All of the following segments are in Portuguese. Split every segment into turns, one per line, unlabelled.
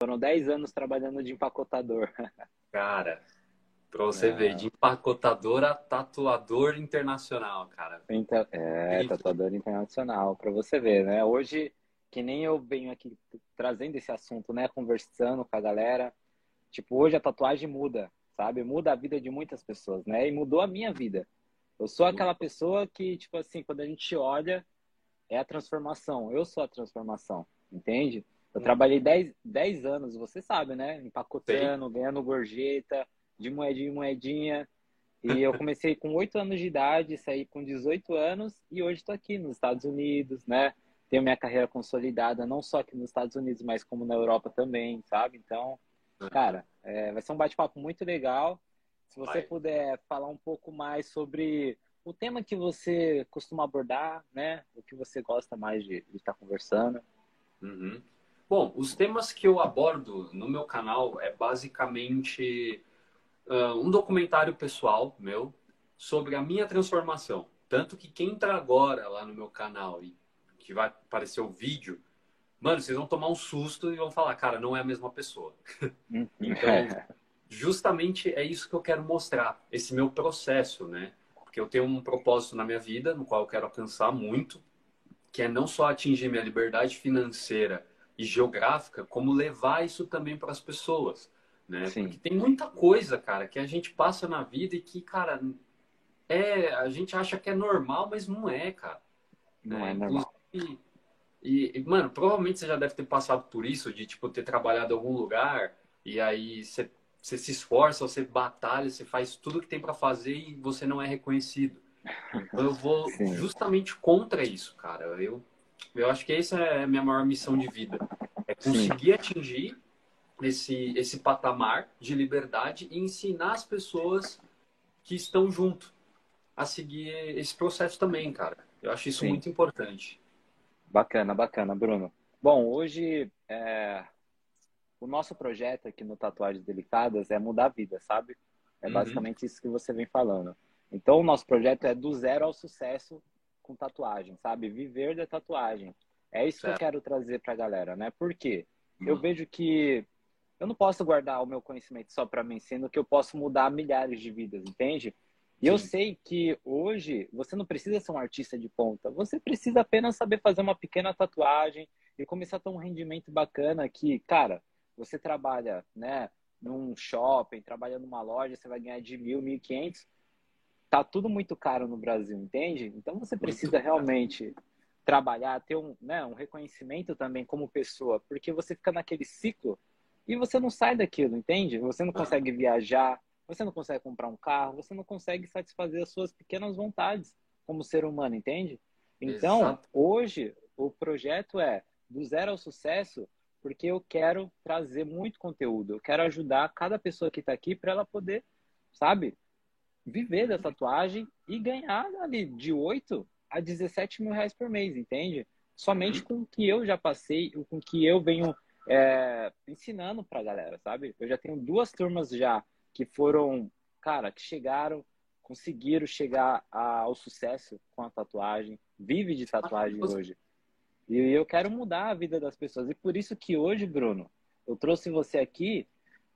Foram 10 anos trabalhando de empacotador.
Cara, pra você é. ver, de empacotador a tatuador internacional, cara.
Então, é, tatuador internacional, pra você ver, né? Hoje, que nem eu venho aqui trazendo esse assunto, né? Conversando com a galera. Tipo, hoje a tatuagem muda, sabe? Muda a vida de muitas pessoas, né? E mudou a minha vida. Eu sou aquela pessoa que, tipo assim, quando a gente olha, é a transformação. Eu sou a transformação, entende? Eu hum. trabalhei 10, 10 anos, você sabe, né? Empacotando, Sim. ganhando gorjeta, de moedinha em moedinha. E eu comecei com 8 anos de idade, saí com 18 anos e hoje estou aqui nos Estados Unidos, né? Tenho minha carreira consolidada, não só aqui nos Estados Unidos, mas como na Europa também, sabe? Então, cara, é, vai ser um bate-papo muito legal. Se você Vai. puder falar um pouco mais sobre o tema que você costuma abordar, né? O que você gosta mais de, estar conversando.
Uhum. Bom, os temas que eu abordo no meu canal é basicamente uh, um documentário pessoal meu sobre a minha transformação. Tanto que quem entra agora lá no meu canal e que vai aparecer o vídeo, mano, vocês vão tomar um susto e vão falar, cara, não é a mesma pessoa. Uhum. então, justamente é isso que eu quero mostrar, esse meu processo, né? Porque eu tenho um propósito na minha vida, no qual eu quero alcançar muito, que é não só atingir minha liberdade financeira e geográfica, como levar isso também para as pessoas, né? Sim. Porque tem muita coisa, cara, que a gente passa na vida e que, cara, é, a gente acha que é normal, mas não é, cara.
Não é, é normal.
E, e, mano, provavelmente você já deve ter passado por isso, de, tipo, ter trabalhado em algum lugar e aí você você se esforça, você batalha, você faz tudo que tem para fazer e você não é reconhecido. Então eu vou Sim. justamente contra isso, cara. Eu, eu acho que essa é a minha maior missão de vida. É conseguir Sim. atingir esse, esse patamar de liberdade e ensinar as pessoas que estão junto a seguir esse processo também, cara. Eu acho isso Sim. muito importante.
Bacana, bacana, Bruno. Bom, hoje é, o nosso projeto aqui no Tatuagens Delicadas é mudar a vida, sabe? É uhum. basicamente isso que você vem falando. Então, o nosso projeto é do zero ao sucesso com tatuagem, sabe? Viver da tatuagem. É isso certo. que eu quero trazer pra galera, né? Porque uhum. eu vejo que eu não posso guardar o meu conhecimento só para mim, sendo que eu posso mudar milhares de vidas, entende? E Sim. eu sei que hoje você não precisa ser um artista de ponta, você precisa apenas saber fazer uma pequena tatuagem e começar a ter um rendimento bacana que, cara, você trabalha, né, num shopping, trabalha numa loja, você vai ganhar de mil, mil e quinhentos. Tá tudo muito caro no Brasil, entende? Então você precisa realmente trabalhar, ter um, né, um reconhecimento também como pessoa, porque você fica naquele ciclo e você não sai daquilo, entende? Você não consegue viajar, você não consegue comprar um carro, você não consegue satisfazer as suas pequenas vontades como ser humano, entende? Então, Exato. hoje, o projeto é do zero ao sucesso porque eu quero trazer muito conteúdo. Eu quero ajudar cada pessoa que está aqui para ela poder, sabe, viver da tatuagem e ganhar ali de 8 a 17 mil reais por mês, entende? Somente com o que eu já passei, com o que eu venho é, ensinando para a galera, sabe? Eu já tenho duas turmas já que foram, cara, que chegaram, conseguiram chegar ao sucesso com a tatuagem, vive de tatuagem hoje. E eu quero mudar a vida das pessoas. E por isso que hoje, Bruno, eu trouxe você aqui,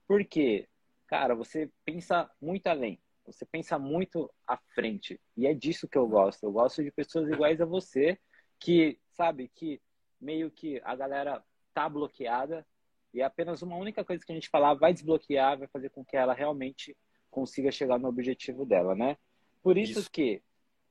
porque, cara, você pensa muito além. Você pensa muito à frente. E é disso que eu gosto. Eu gosto de pessoas iguais a você, que, sabe, que meio que a galera tá bloqueada e apenas uma única coisa que a gente falar vai desbloquear, vai fazer com que ela realmente consiga chegar no objetivo dela, né? Por isso, isso. que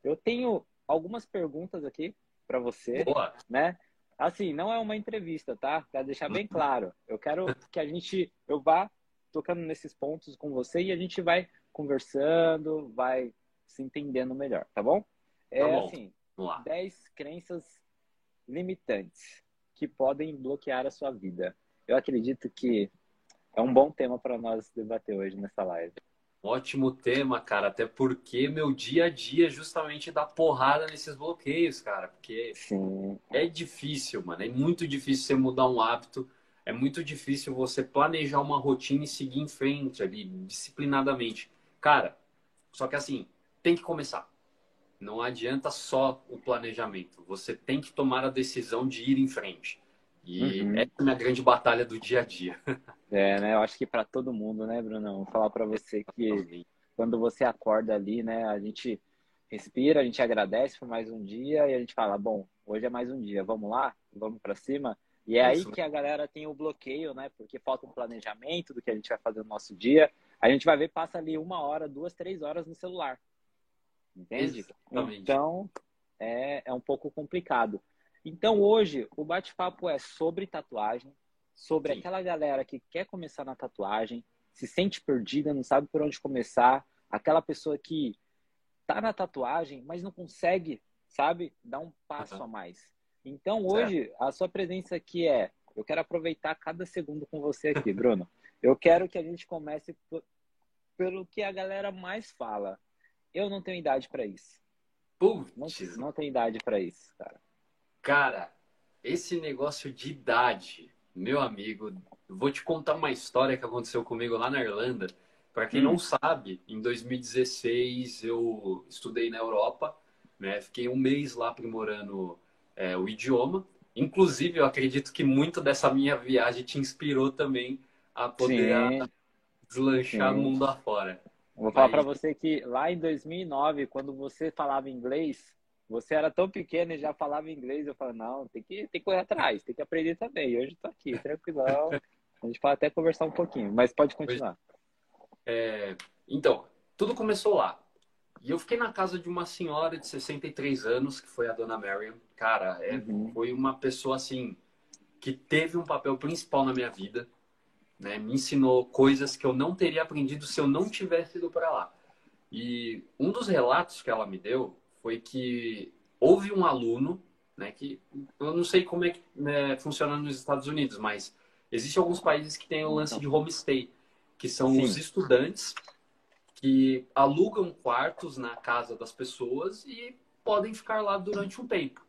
eu tenho algumas perguntas aqui para você, Boa. né? Assim, não é uma entrevista, tá? Para deixar bem claro. Eu quero que a gente eu vá tocando nesses pontos com você e a gente vai conversando, vai se entendendo melhor, tá bom? É tá bom. assim, 10 crenças limitantes que podem bloquear a sua vida. Eu acredito que é um bom tema para nós debater hoje nessa live.
Ótimo tema, cara. Até porque meu dia a dia justamente dá porrada nesses bloqueios, cara. Porque Sim. é difícil, mano. É muito difícil você mudar um hábito. É muito difícil você planejar uma rotina e seguir em frente ali, disciplinadamente. Cara, só que assim, tem que começar. Não adianta só o planejamento. Você tem que tomar a decisão de ir em frente. E uhum. essa é a minha grande batalha do dia a dia.
É, né? Eu acho que para todo mundo, né, Bruno? Vou falar para você que quando você acorda ali, né, a gente respira, a gente agradece por mais um dia e a gente fala, bom, hoje é mais um dia, vamos lá, vamos para cima. E é Isso. aí que a galera tem o bloqueio, né? Porque falta um planejamento do que a gente vai fazer no nosso dia. A gente vai ver, passa ali uma hora, duas, três horas no celular. Entende? Exatamente. Então, é, é um pouco complicado. Então, hoje, o bate-papo é sobre tatuagem, sobre Sim. aquela galera que quer começar na tatuagem, se sente perdida, não sabe por onde começar, aquela pessoa que tá na tatuagem, mas não consegue, sabe, dar um passo uhum. a mais. Então, hoje, a sua presença aqui é, eu quero aproveitar cada segundo com você aqui, Bruno. Eu quero que a gente comece pelo que a galera mais fala. Eu não tenho idade para isso. Putz. Não, não tenho idade para isso, cara.
Cara, esse negócio de idade, meu amigo, vou te contar uma história que aconteceu comigo lá na Irlanda. Para quem hum. não sabe, em 2016 eu estudei na Europa, né? Fiquei um mês lá aprimorando é, o idioma. Inclusive, eu acredito que muito dessa minha viagem te inspirou também a poder. Deslanchar Sim. mundo afora.
Vou falar para você que lá em 2009, quando você falava inglês, você era tão pequeno e já falava inglês. Eu falei, não, tem que, tem que correr atrás, tem que aprender também. Hoje estou aqui, tranquilão. A gente pode até conversar um pouquinho, mas pode continuar.
É, então, tudo começou lá. E eu fiquei na casa de uma senhora de 63 anos, que foi a dona Marion. Cara, é, uhum. foi uma pessoa assim que teve um papel principal na minha vida né? Me ensinou coisas que eu não teria aprendido se eu não tivesse ido para lá. E um dos relatos que ela me deu foi que houve um aluno, né, que eu não sei como é que né, funciona nos Estados Unidos, mas existem alguns países que têm o lance de homestay, que são Sim. os estudantes que alugam quartos na casa das pessoas e podem ficar lá durante um tempo.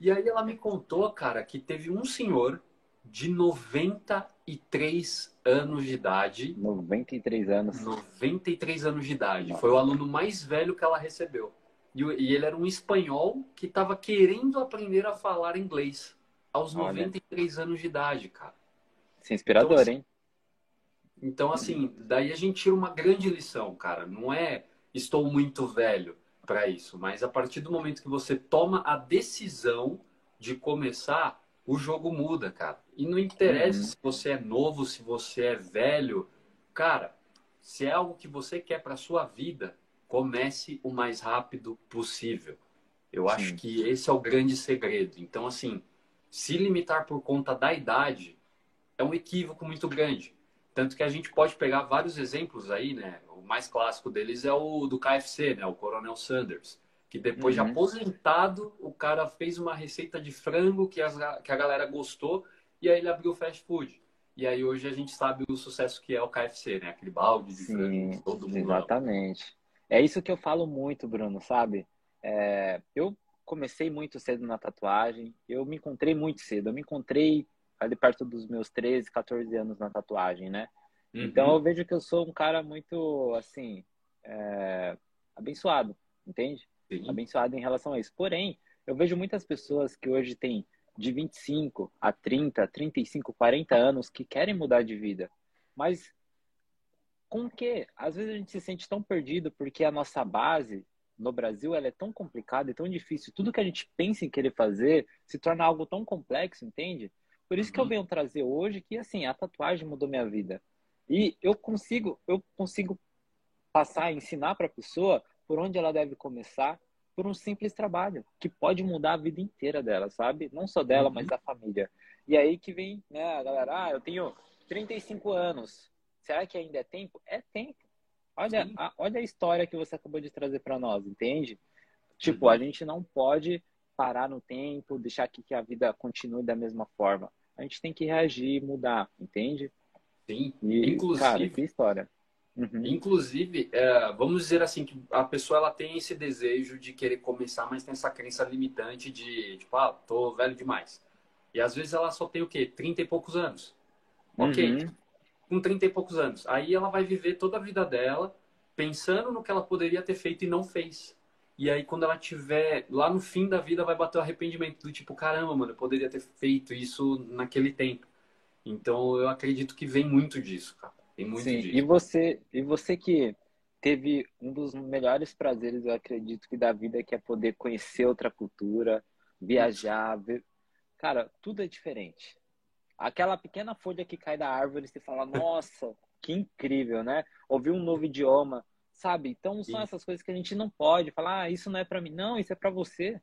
E aí ela me contou, cara, que teve um senhor de 93 anos de idade.
93 anos.
93 anos de idade. Nossa. Foi o aluno mais velho que ela recebeu. E, e ele era um espanhol que estava querendo aprender a falar inglês aos Olha. 93 anos de idade, cara.
Isso é inspirador, então, assim, hein?
Então, assim, daí a gente tira uma grande lição, cara. Não é estou muito velho para isso, mas a partir do momento que você toma a decisão de começar, o jogo muda, cara. E não interessa uhum. se você é novo, se você é velho. Cara, se é algo que você quer para sua vida, comece o mais rápido possível. Eu Sim. acho que esse é o grande segredo. Então, assim, se limitar por conta da idade é um equívoco muito grande. Tanto que a gente pode pegar vários exemplos aí, né? O mais clássico deles é o do KFC, né? O Coronel Sanders que depois uhum. de aposentado, o cara fez uma receita de frango que, as, que a galera gostou e aí ele abriu o fast food. E aí hoje a gente sabe o sucesso que é o KFC, né? Aquele balde de Sim, frango todo mundo
Exatamente. Ama. É isso que eu falo muito, Bruno, sabe? É, eu comecei muito cedo na tatuagem, eu me encontrei muito cedo. Eu me encontrei ali perto dos meus 13, 14 anos na tatuagem, né? Uhum. Então eu vejo que eu sou um cara muito, assim, é, abençoado, entende? Sim. abençoado em relação a isso. Porém, eu vejo muitas pessoas que hoje têm de 25 a 30, 35, 40 anos que querem mudar de vida. Mas com que? Às vezes a gente se sente tão perdido porque a nossa base no Brasil ela é tão complicada e tão difícil. Tudo que a gente pensa em querer fazer se torna algo tão complexo, entende? Por isso uhum. que eu uhum. venho trazer hoje que assim, a tatuagem mudou minha vida. E eu consigo, eu consigo passar, ensinar para a pessoa por onde ela deve começar por um simples trabalho, que pode mudar a vida inteira dela, sabe? Não só dela, uhum. mas da família. E aí que vem, né, a galera, ah, eu tenho 35 anos. Será que ainda é tempo? É tempo. Olha, a, olha a história que você acabou de trazer para nós, entende? Tipo, uhum. a gente não pode parar no tempo, deixar que, que a vida continue da mesma forma. A gente tem que reagir, mudar, entende?
Sim. E, Inclusive, cara,
que história.
Uhum. Inclusive, é, vamos dizer assim, que a pessoa ela tem esse desejo de querer começar, mas tem essa crença limitante de, tipo, ah, tô velho demais. E às vezes ela só tem o quê? 30 e poucos anos. Ok, uhum. com 30 e poucos anos. Aí ela vai viver toda a vida dela pensando no que ela poderia ter feito e não fez. E aí, quando ela tiver lá no fim da vida, vai bater o arrependimento do tipo, caramba, mano, eu poderia ter feito isso naquele tempo. Então, eu acredito que vem muito disso, cara. Tem muito
Sim.
disso.
E você, e você que teve um dos melhores prazeres, eu acredito que da vida, que é poder conhecer outra cultura, viajar, ver... cara, tudo é diferente. Aquela pequena folha que cai da árvore, você fala, nossa, que incrível, né? Ouvir um novo idioma, sabe? Então são essas coisas que a gente não pode falar, ah, isso não é para mim. Não, isso é para você.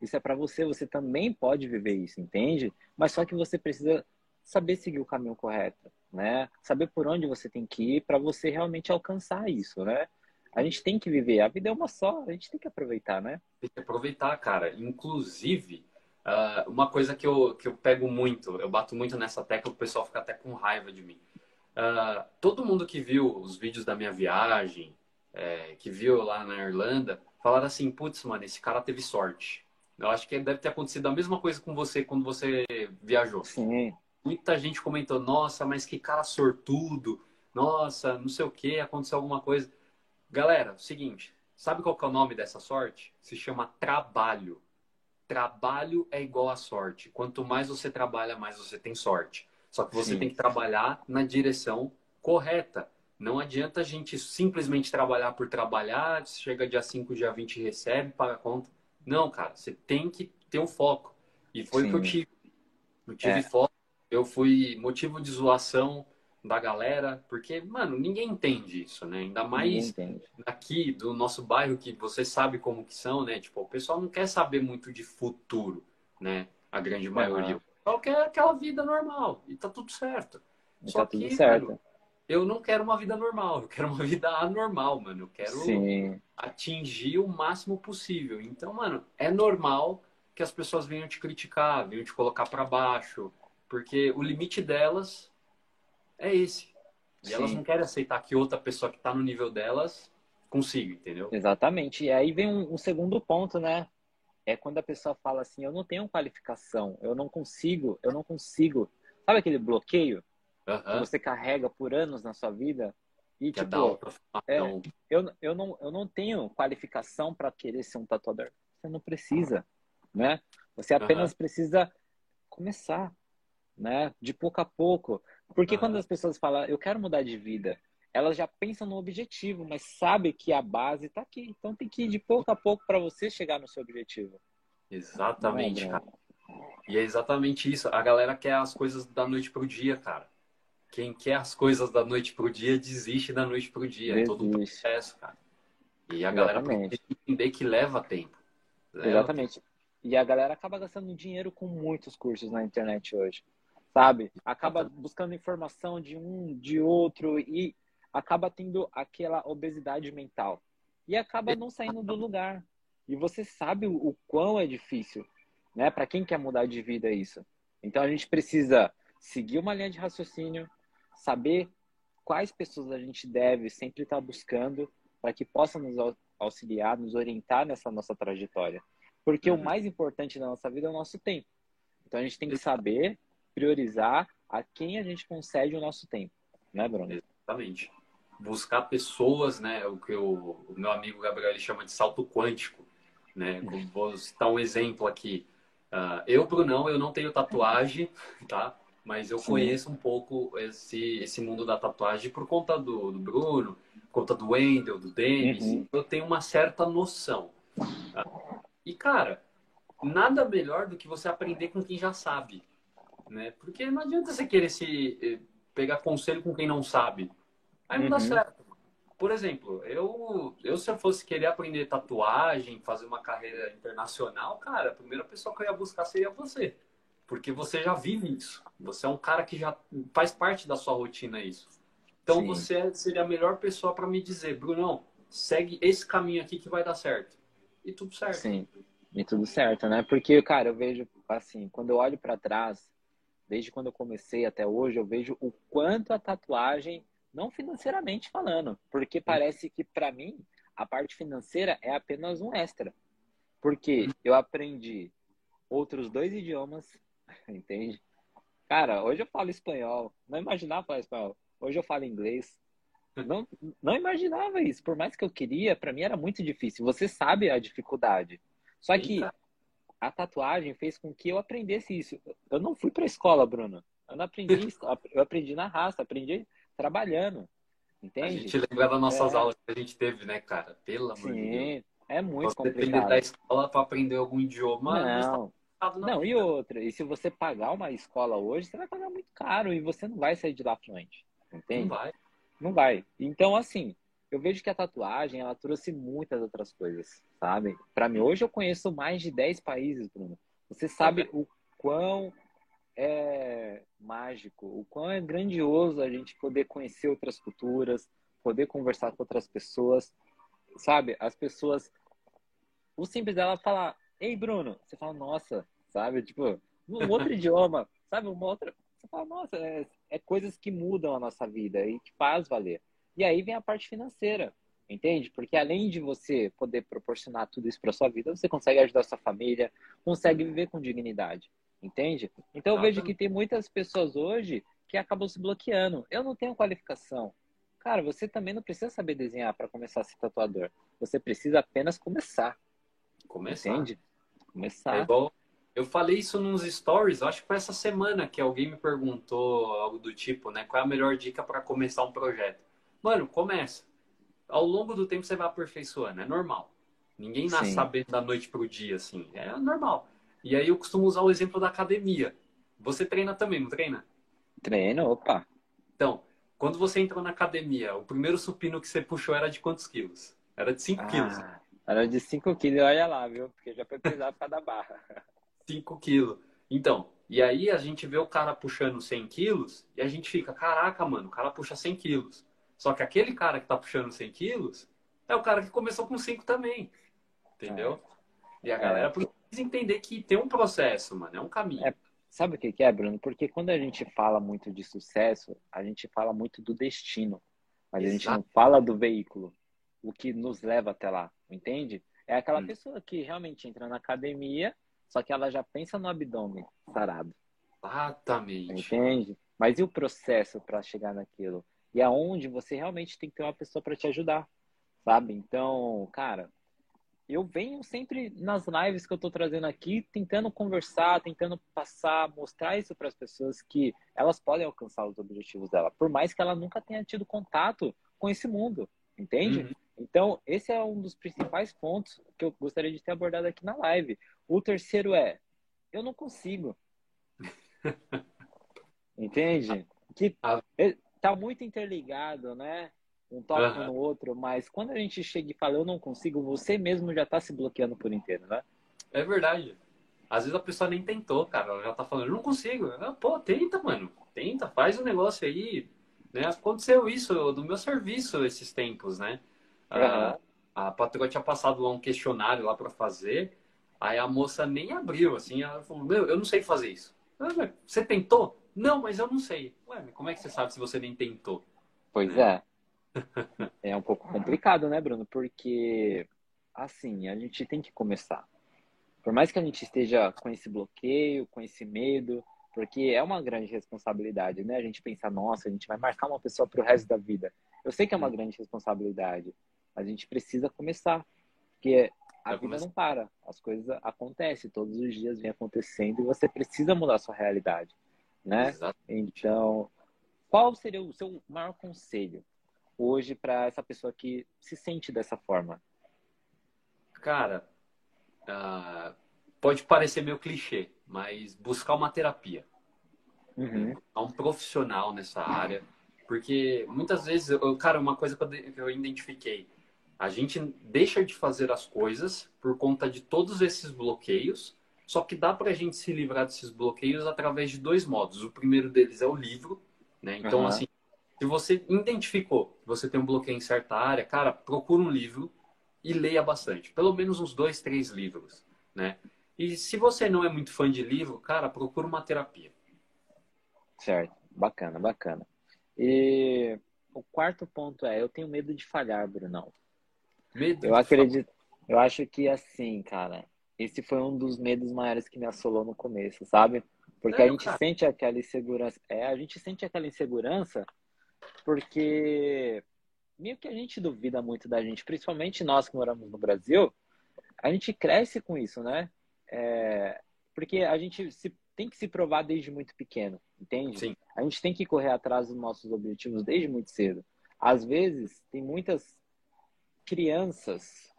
Isso é para você, você também pode viver isso, entende? Mas só que você precisa saber seguir o caminho correto, né? Saber por onde você tem que ir para você realmente alcançar isso, né? A gente tem que viver, a vida é uma só, a gente tem que aproveitar, né?
Tem que aproveitar, cara. Inclusive, uh, uma coisa que eu, que eu pego muito, eu bato muito nessa tecla, o pessoal fica até com raiva de mim. Uh, todo mundo que viu os vídeos da minha viagem, é, que viu lá na Irlanda, falaram assim, putz, mano, esse cara teve sorte. Eu acho que deve ter acontecido a mesma coisa com você quando você viajou.
Sim.
Muita gente comentou, nossa, mas que cara sortudo, nossa, não sei o que, aconteceu alguma coisa. Galera, seguinte, sabe qual que é o nome dessa sorte? Se chama trabalho. Trabalho é igual a sorte. Quanto mais você trabalha, mais você tem sorte. Só que você
Sim.
tem que trabalhar na direção correta. Não adianta a gente simplesmente trabalhar por trabalhar, chega dia 5, dia 20 recebe, paga a conta. Não, cara, você tem que ter um foco. E foi o que eu
Sim.
tive. Eu tive
É.
foco, eu fui motivo de zoação da galera, porque, mano, ninguém entende isso, né? Ainda mais aqui do nosso bairro, que você sabe como que são, né? Tipo, o pessoal não quer saber muito de futuro, né? A grande maioria. O pessoal quer aquela vida normal e tá tudo certo.
E
Só
tá tudo
que,
certo.
mano, eu não quero uma vida normal, eu quero uma vida anormal, mano. Eu quero
Sim,
atingir o máximo possível. Então, mano, é normal que as pessoas venham te criticar, venham te colocar pra baixo, porque o limite delas é esse. E elas
sim.
não querem aceitar que outra pessoa que tá no nível delas consiga, entendeu?
Exatamente. E aí vem um, um segundo ponto, né? É quando a pessoa fala assim, eu não tenho qualificação, eu não consigo, eu não consigo. Sabe aquele bloqueio que você carrega por anos na sua vida? E
Que é
tipo,
autoafirmação.
eu, eu, não, eu não tenho qualificação para querer ser um tatuador. Você não precisa, né? Você apenas precisa começar, né? De pouco a pouco. Porque
Aham.
quando as pessoas falam, eu quero mudar de vida, elas já pensam no objetivo, mas sabe que a base está aqui. Então tem que ir de pouco a pouco para você chegar no seu objetivo.
Exatamente,
é,
cara. E é exatamente isso. A galera quer as coisas da noite pro dia, cara. Quem quer as coisas da noite pro dia, desiste da noite pro dia. É todo um
Desiste.
processo, cara. E a galera precisa entender que leva tempo. Leva
Exatamente. E a galera acaba gastando dinheiro com muitos cursos na internet hoje, sabe? Acaba buscando informação de um, de outro e acaba tendo aquela obesidade mental. E acaba não saindo do lugar. E você sabe o, o quão é difícil, né? Para quem quer mudar de vida isso. Então a gente precisa seguir uma linha de raciocínio, saber quais pessoas a gente deve sempre estar buscando para que possam nos au- auxiliar, nos orientar nessa nossa trajetória. Porque
Uhum.
o mais importante da nossa vida é o nosso tempo. Então a gente tem que saber priorizar a quem a gente concede o nosso tempo, né, Bruno?
Exatamente. Buscar pessoas, né? O que o, o meu amigo Gabriel ele chama de salto quântico, né? Como Vou citar um exemplo aqui. Ah, eu, Brunão, eu não tenho tatuagem, tá? Mas eu
Sim.
conheço um pouco esse, esse mundo da tatuagem por conta do, do Bruno, por conta do Wendel, do Denis.
Uhum.
Eu tenho uma certa noção. tá? E, cara, nada melhor do que você aprender com quem já sabe, né? Porque não adianta você querer se eh, pegar conselho com quem não sabe. Aí não dá
Uhum.
certo. Por exemplo, eu, eu se eu fosse querer aprender tatuagem, fazer uma carreira internacional, cara, a primeira pessoa que eu ia buscar seria você. Porque você já vive isso. Você é um cara que já faz parte da sua rotina isso. Então
Sim.
você seria a melhor pessoa para me dizer, Brunão, segue esse caminho aqui que vai dar certo. E tudo certo.
Sim, e tudo certo, né? Porque, cara, eu vejo, assim, quando eu olho para trás, desde quando eu comecei até hoje, eu vejo o quanto a tatuagem, não financeiramente falando, porque parece que para mim a parte financeira é apenas um extra. Porque eu aprendi outros dois idiomas, entende? Cara, hoje eu falo espanhol, não imaginava falar espanhol. Hoje eu falo inglês, Não, não imaginava isso. Por mais que eu queria, para mim era muito difícil. Você sabe a dificuldade. Só que a tatuagem fez com que eu aprendesse isso. Eu não fui para a escola, Bruno. Eu não aprendi, eu aprendi na raça, aprendi trabalhando. Entende? A
gente lembra das nossas é. aulas que a gente teve, né, cara? Pelo amor de Deus.
É muito você complicado.
da escola para aprender algum idioma.
Não, não e outra. E se você pagar uma escola hoje, você vai pagar muito caro e você não vai sair de lá fluente. Entende?
Não vai.
Não vai. Então, assim, eu vejo que a tatuagem, ela trouxe muitas outras coisas, sabe? Para mim, hoje eu conheço mais de 10 países, Bruno. Você sabe o quão é mágico, o quão é grandioso a gente poder conhecer outras culturas, poder conversar com outras pessoas, sabe? As pessoas, o simples dela falar, ei Bruno, você fala, nossa, sabe? Tipo, um outro idioma, sabe? Uma outra, você fala, nossa, é, é coisas que mudam a nossa vida e que faz valer. E aí vem a parte financeira, entende? Porque além de você poder proporcionar tudo isso para sua vida, você consegue ajudar sua família, consegue viver com dignidade, entende? Então eu vejo que tem muitas pessoas hoje que acabam se bloqueando. Eu não tenho qualificação. Cara, você também não precisa saber desenhar para começar a ser tatuador. Você precisa apenas começar.
Começar.
Entende? Começar.
É igual, eu falei isso nos stories, acho que foi essa semana que alguém me perguntou algo do tipo, né? Qual é a melhor dica para começar um projeto? Mano, começa. Ao longo do tempo você vai aperfeiçoando, é normal. Ninguém nasce Sim. sabendo da noite pro dia, assim. É normal. E aí eu costumo usar o exemplo da academia. Você treina também, não treina?
Treino, opa.
Então, quando você entrou na academia, o primeiro supino que você puxou era de quantos quilos? Era de 5 ah, quilos.
Era de 5 quilos, olha lá, viu? Porque já foi pesado cada barra.
5 quilos. Então, e aí a gente vê o cara puxando 100 quilos e a gente fica, caraca, mano, o cara puxa 100 quilos. Só que aquele cara que tá puxando 100 quilos é o cara que começou com 5 também. Entendeu? É. E a galera é. precisa entender que tem um processo, mano, é um caminho.
É, sabe o que é, Bruno? Porque quando a gente fala muito de sucesso, a gente fala muito do destino. Mas Exato. a gente não fala do veículo, o que nos leva até lá, entende? É aquela hum. pessoa que realmente entra na academia só que ela já pensa no abdômen sarado.
Exatamente.
Entende? Mas e o processo para chegar naquilo? E aonde você realmente tem que ter uma pessoa para te ajudar, sabe? Então, cara, eu venho sempre nas lives que eu estou trazendo aqui, tentando conversar, tentando passar, mostrar isso para as pessoas que elas podem alcançar os objetivos dela, por mais que ela nunca tenha tido contato com esse mundo, entende? Uhum. Então, esse é um dos principais pontos que eu gostaria de ter abordado aqui na live. O terceiro é, eu não consigo. Entende? Que tá muito interligado, né? Um toque uhum. no outro, mas quando a gente chega e fala eu não consigo, você mesmo já tá se bloqueando por inteiro, né?
É verdade. Às vezes a pessoa nem tentou, cara. Ela já tá falando, eu não consigo. Pô, tenta, mano. Tenta, faz o um negócio aí. Né? Aconteceu isso do meu serviço esses tempos, né? Uhum. A, a patroa tinha passado lá um questionário lá para fazer. Aí a moça nem abriu, assim, ela falou, meu, eu não sei fazer isso. Você tentou? Não, mas eu não sei. Ué, como é que você sabe se você nem tentou?
Pois é. é um pouco complicado, né, Bruno? Porque, assim, a gente tem que começar. Por mais que a gente esteja com esse bloqueio, com esse medo, porque é uma grande responsabilidade, né? A gente pensa, nossa, a gente vai marcar uma pessoa para o resto da vida. Eu sei que é uma grande responsabilidade, mas a gente precisa começar. Porque a vida não para, as coisas acontecem, todos os dias vem acontecendo e você precisa mudar a sua realidade, né? Então, qual seria o seu maior conselho hoje para essa pessoa que se sente dessa forma?
Cara, uh, pode parecer meio clichê, mas buscar uma terapia. Uhum. um profissional nessa área, porque muitas vezes, eu, cara, uma coisa que eu identifiquei, a gente deixa de fazer as coisas por conta de todos esses bloqueios, só que dá para a gente se livrar desses bloqueios através de dois modos. O primeiro deles é o livro, né? Então, uhum. assim, se você identificou que você tem um bloqueio em certa área, cara, procura um livro e leia bastante. Pelo menos uns dois, três livros, né? E se você não é muito fã de livro, cara, procura uma terapia.
Certo. Bacana, bacana. E o quarto ponto é, eu tenho medo de falhar, Brunão. Medo eu acredito, eu acho que assim, cara, esse foi um dos medos maiores que me assolou no começo, sabe? Porque a gente cara. sente aquela insegurança, é, a gente sente aquela insegurança porque meio que a gente duvida muito da gente, principalmente nós que moramos no Brasil, a gente cresce com isso, né? É, porque a gente se, tem que se provar desde muito pequeno, entende?
Sim.
A gente tem que correr atrás dos nossos objetivos desde muito cedo. Às vezes, tem muitas crianças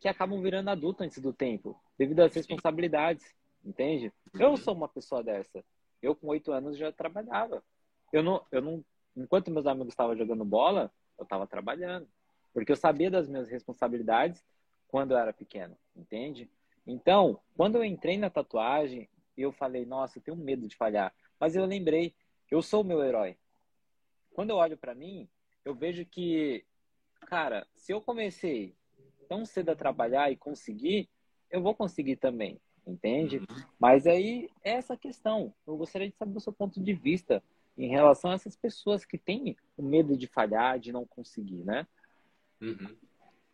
que acabam virando adultos antes do tempo, devido às responsabilidades, entende? Eu sou uma pessoa dessa. Eu, com oito anos, já trabalhava. Eu não, eu não, enquanto meus amigos estavam jogando bola, eu estava trabalhando. Porque eu sabia das minhas responsabilidades quando eu era pequeno, entende? Então, quando eu entrei na tatuagem, eu falei, nossa, eu tenho medo de falhar. Mas eu lembrei, eu sou o meu herói. Quando eu olho para mim, eu vejo que, cara, se eu comecei tão cedo a trabalhar e conseguir, eu vou conseguir também, entende? Uhum. Mas aí é essa questão. Eu gostaria de saber o seu ponto de vista em relação a essas pessoas que têm o medo de falhar, de não conseguir, né?
Uhum.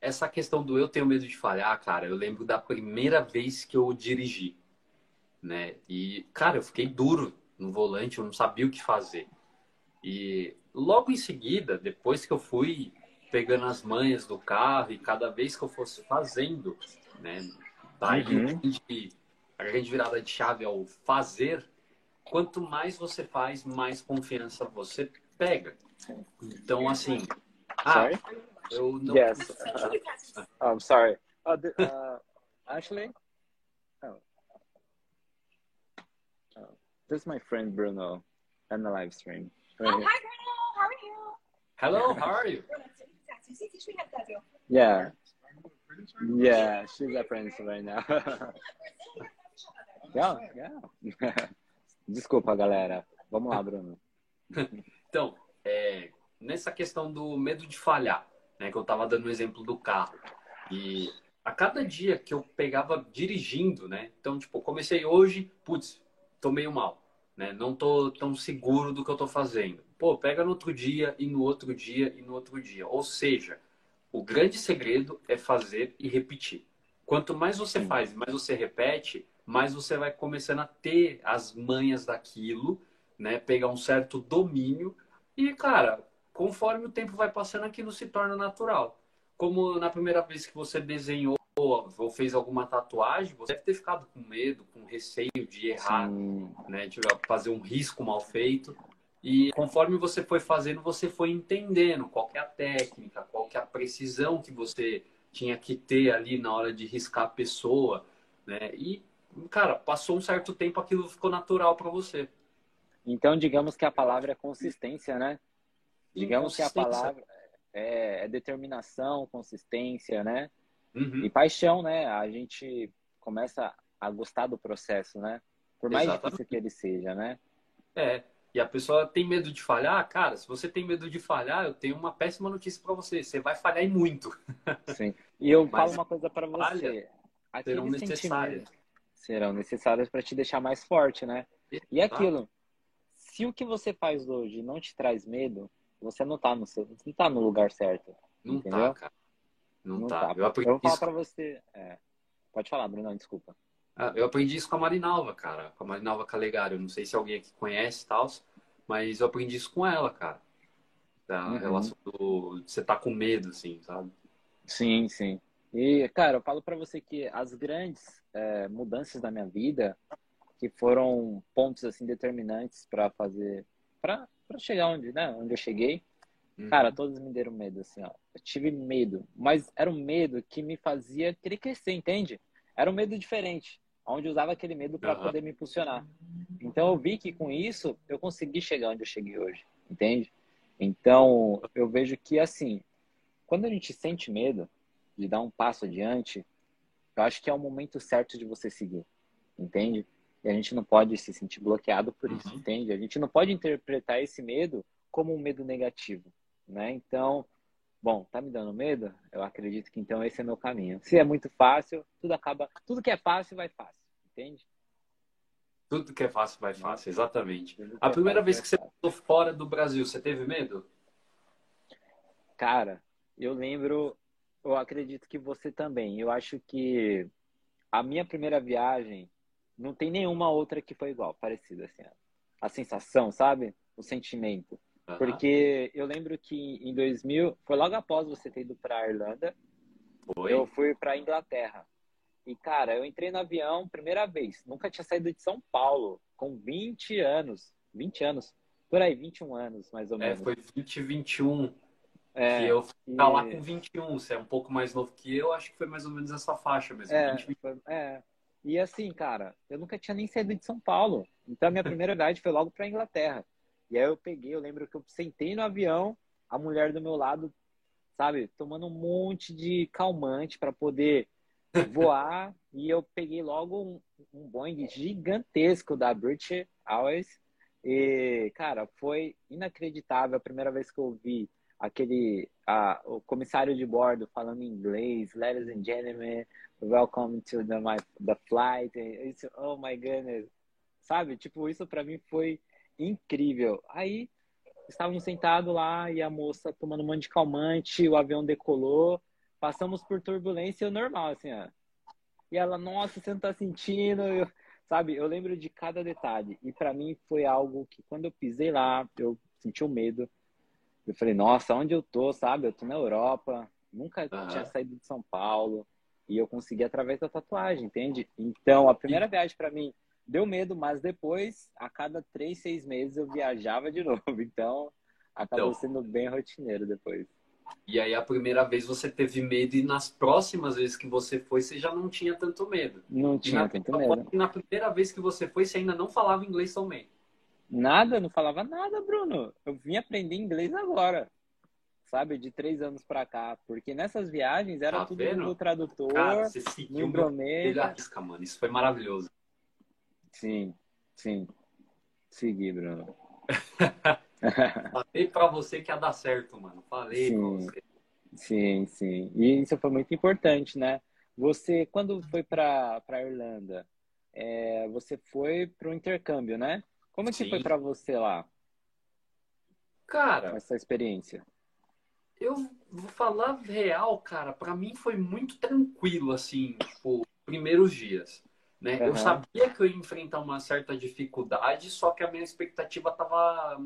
Essa questão do eu tenho medo de falhar, cara, eu lembro da primeira vez que eu dirigi, né? E, cara, eu fiquei duro no volante, eu não sabia o que fazer. E logo em seguida, depois que eu fui pegando as manhas do carro e cada vez que eu fosse fazendo, né? Daí uhum. a grande virada de chave é o fazer, quanto mais você faz, mais confiança você pega. Então, assim.
Ah, eu não. Yes. Uh, I'm sorry. Uh, the, uh, Ashley? Oh. oh. This is my friend Bruno on the live stream.
Right oh, hi, Bruno. How are you?
Hello, how are you?
Yeah. Yeah, she's a prince right now. yeah, yeah. Desculpa, galera. Vamos lá, Bruno.
então, é, nessa questão do medo de falhar, né, que eu estava dando o exemplo do carro. E a cada dia que eu pegava dirigindo, né? Então, tipo, comecei hoje, putz, tô meio mal, né? Não tô tão seguro do que eu tô fazendo. Pô, pega no outro dia e no outro dia e no outro dia. Ou seja, o grande segredo é fazer e repetir. Quanto mais você faz, mais você repete, mais você vai começando a ter as manhas daquilo, né? Pegar um certo domínio e, cara, conforme o tempo vai passando, aquilo se torna natural. Como na primeira vez que você desenhou ou fez alguma tatuagem, você deve ter ficado com medo, com receio de errar, Sim. né? De fazer um risco mal feito. E conforme você foi fazendo, você foi entendendo qual é a técnica, qual é a precisão que você tinha que ter ali na hora de riscar a pessoa, né? E cara, passou um certo tempo, aquilo ficou natural para você.
Então, digamos que a palavra é consistência, né? Digamos que a palavra é, é determinação, consistência, né? Uhum. E paixão, né? A gente começa a gostar do processo, né? Por mais Exatamente. difícil que ele seja, né?
É. E a pessoa tem medo de falhar, cara, se você tem medo de falhar, eu tenho uma péssima notícia para você. Você vai falhar e muito.
Sim. E eu Mas falo uma coisa para você.
Serão necessárias
serão necessárias para te deixar mais forte, né? E aquilo, se o que você faz hoje não te traz medo, você não tá no seu, não tá no lugar certo. Não tá, entendeu? tá, cara.
Não, não tá.
tá. Eu, eu vou falar para você. É. Pode falar, Bruno, desculpa.
Ah, eu aprendi isso com a Marinalva, cara. Com a Marinalva Calegari. Eu não sei se alguém aqui conhece e tal, mas eu aprendi isso com ela, cara. Da uhum. relação do. Você tá com medo, assim, sabe?
Sim, sim. E, cara, eu falo para você que as grandes é, mudanças na minha vida, que foram pontos assim determinantes para fazer, para chegar onde, né, onde eu cheguei, uhum. cara, todos me deram medo, assim, ó. Eu tive medo, mas era um medo que me fazia querer crescer, entende? Era um medo diferente, onde eu usava aquele medo para uhum. poder me impulsionar. Então eu vi que com isso eu consegui chegar onde eu cheguei hoje, entende? Então eu vejo que assim, quando a gente sente medo de dar um passo adiante, eu acho que é o momento certo de você seguir, entende? E a gente não pode se sentir bloqueado por isso, uhum. entende? A gente não pode interpretar esse medo como um medo negativo, né? Então, bom, tá me dando medo? Eu acredito que então esse é meu caminho. Se é muito fácil, tudo acaba, tudo que é fácil vai fácil, entende?
Tudo que é fácil vai fácil, exatamente. A primeira vez que você passou fora do Brasil, você teve medo?
Cara, eu lembro eu acredito que você também. Eu acho que a minha primeira viagem não tem nenhuma outra que foi igual, parecida assim. A sensação, sabe? O sentimento. Uhum. Porque eu lembro que em 2000, foi logo após você ter ido para a Irlanda, foi. eu fui para Inglaterra. E, cara, eu entrei no avião primeira vez. Nunca tinha saído de São Paulo, com 20 anos. 20 anos. Por aí, 21 anos, mais ou é, menos.
É, foi 20, 21. É, que eu fui e... lá com 21. Você é um pouco mais novo que eu, acho que foi mais ou menos essa faixa mesmo.
É, 20, foi, é. E assim, cara, eu nunca tinha nem saído de São Paulo. Então, a minha primeira viagem foi logo para Inglaterra. E aí eu peguei, eu lembro que eu sentei no avião, a mulher do meu lado, sabe, tomando um monte de calmante para poder voar. e eu peguei logo um, um Boeing gigantesco da British Airways. E, cara, foi inacreditável a primeira vez que eu vi aquele a, o comissário de bordo falando em inglês, ladies and gentlemen, welcome to the, my, the flight. It's, oh my goodness. Sabe? Tipo, isso para mim foi incrível. Aí estávamos sentados lá e a moça tomando um monte de calmante, o avião decolou, passamos por turbulência normal, assim, ó. E ela, nossa, você não tá sentindo? Eu, sabe, eu lembro de cada detalhe. E para mim foi algo que quando eu pisei lá, eu senti o um medo. Eu falei, nossa, onde eu tô, sabe? Eu tô na Europa, nunca uhum. tinha saído de São Paulo. E eu consegui através da tatuagem, entende? Então, a primeira viagem para mim deu medo, mas depois, a cada três, seis meses, eu viajava de novo. Então, acabou então, sendo bem rotineiro depois.
E aí, a primeira vez você teve medo, e nas próximas vezes que você foi, você já não tinha tanto medo.
Não tinha na, tanto medo.
E na primeira vez que você foi, você ainda não falava inglês também.
Nada, não falava nada, Bruno. Eu vim aprender inglês agora. Sabe, de três anos pra cá. Porque nessas viagens era tá tudo no tradutor, Cara, você no bromês.
mano. Isso foi maravilhoso.
Sim, sim. Segui, Bruno.
Falei pra você que ia dar certo, mano. Falei sim, pra você.
Sim, sim. E isso foi muito importante, né? Você, quando foi pra, pra Irlanda, é, você foi pro intercâmbio, né? Como é que sim. foi pra você lá?
Cara...
Essa experiência.
Eu vou falar real, cara. Pra mim foi muito tranquilo, assim, tipo, primeiros dias. Né? Uhum. Eu sabia que eu ia enfrentar uma certa dificuldade, só que a minha expectativa tava,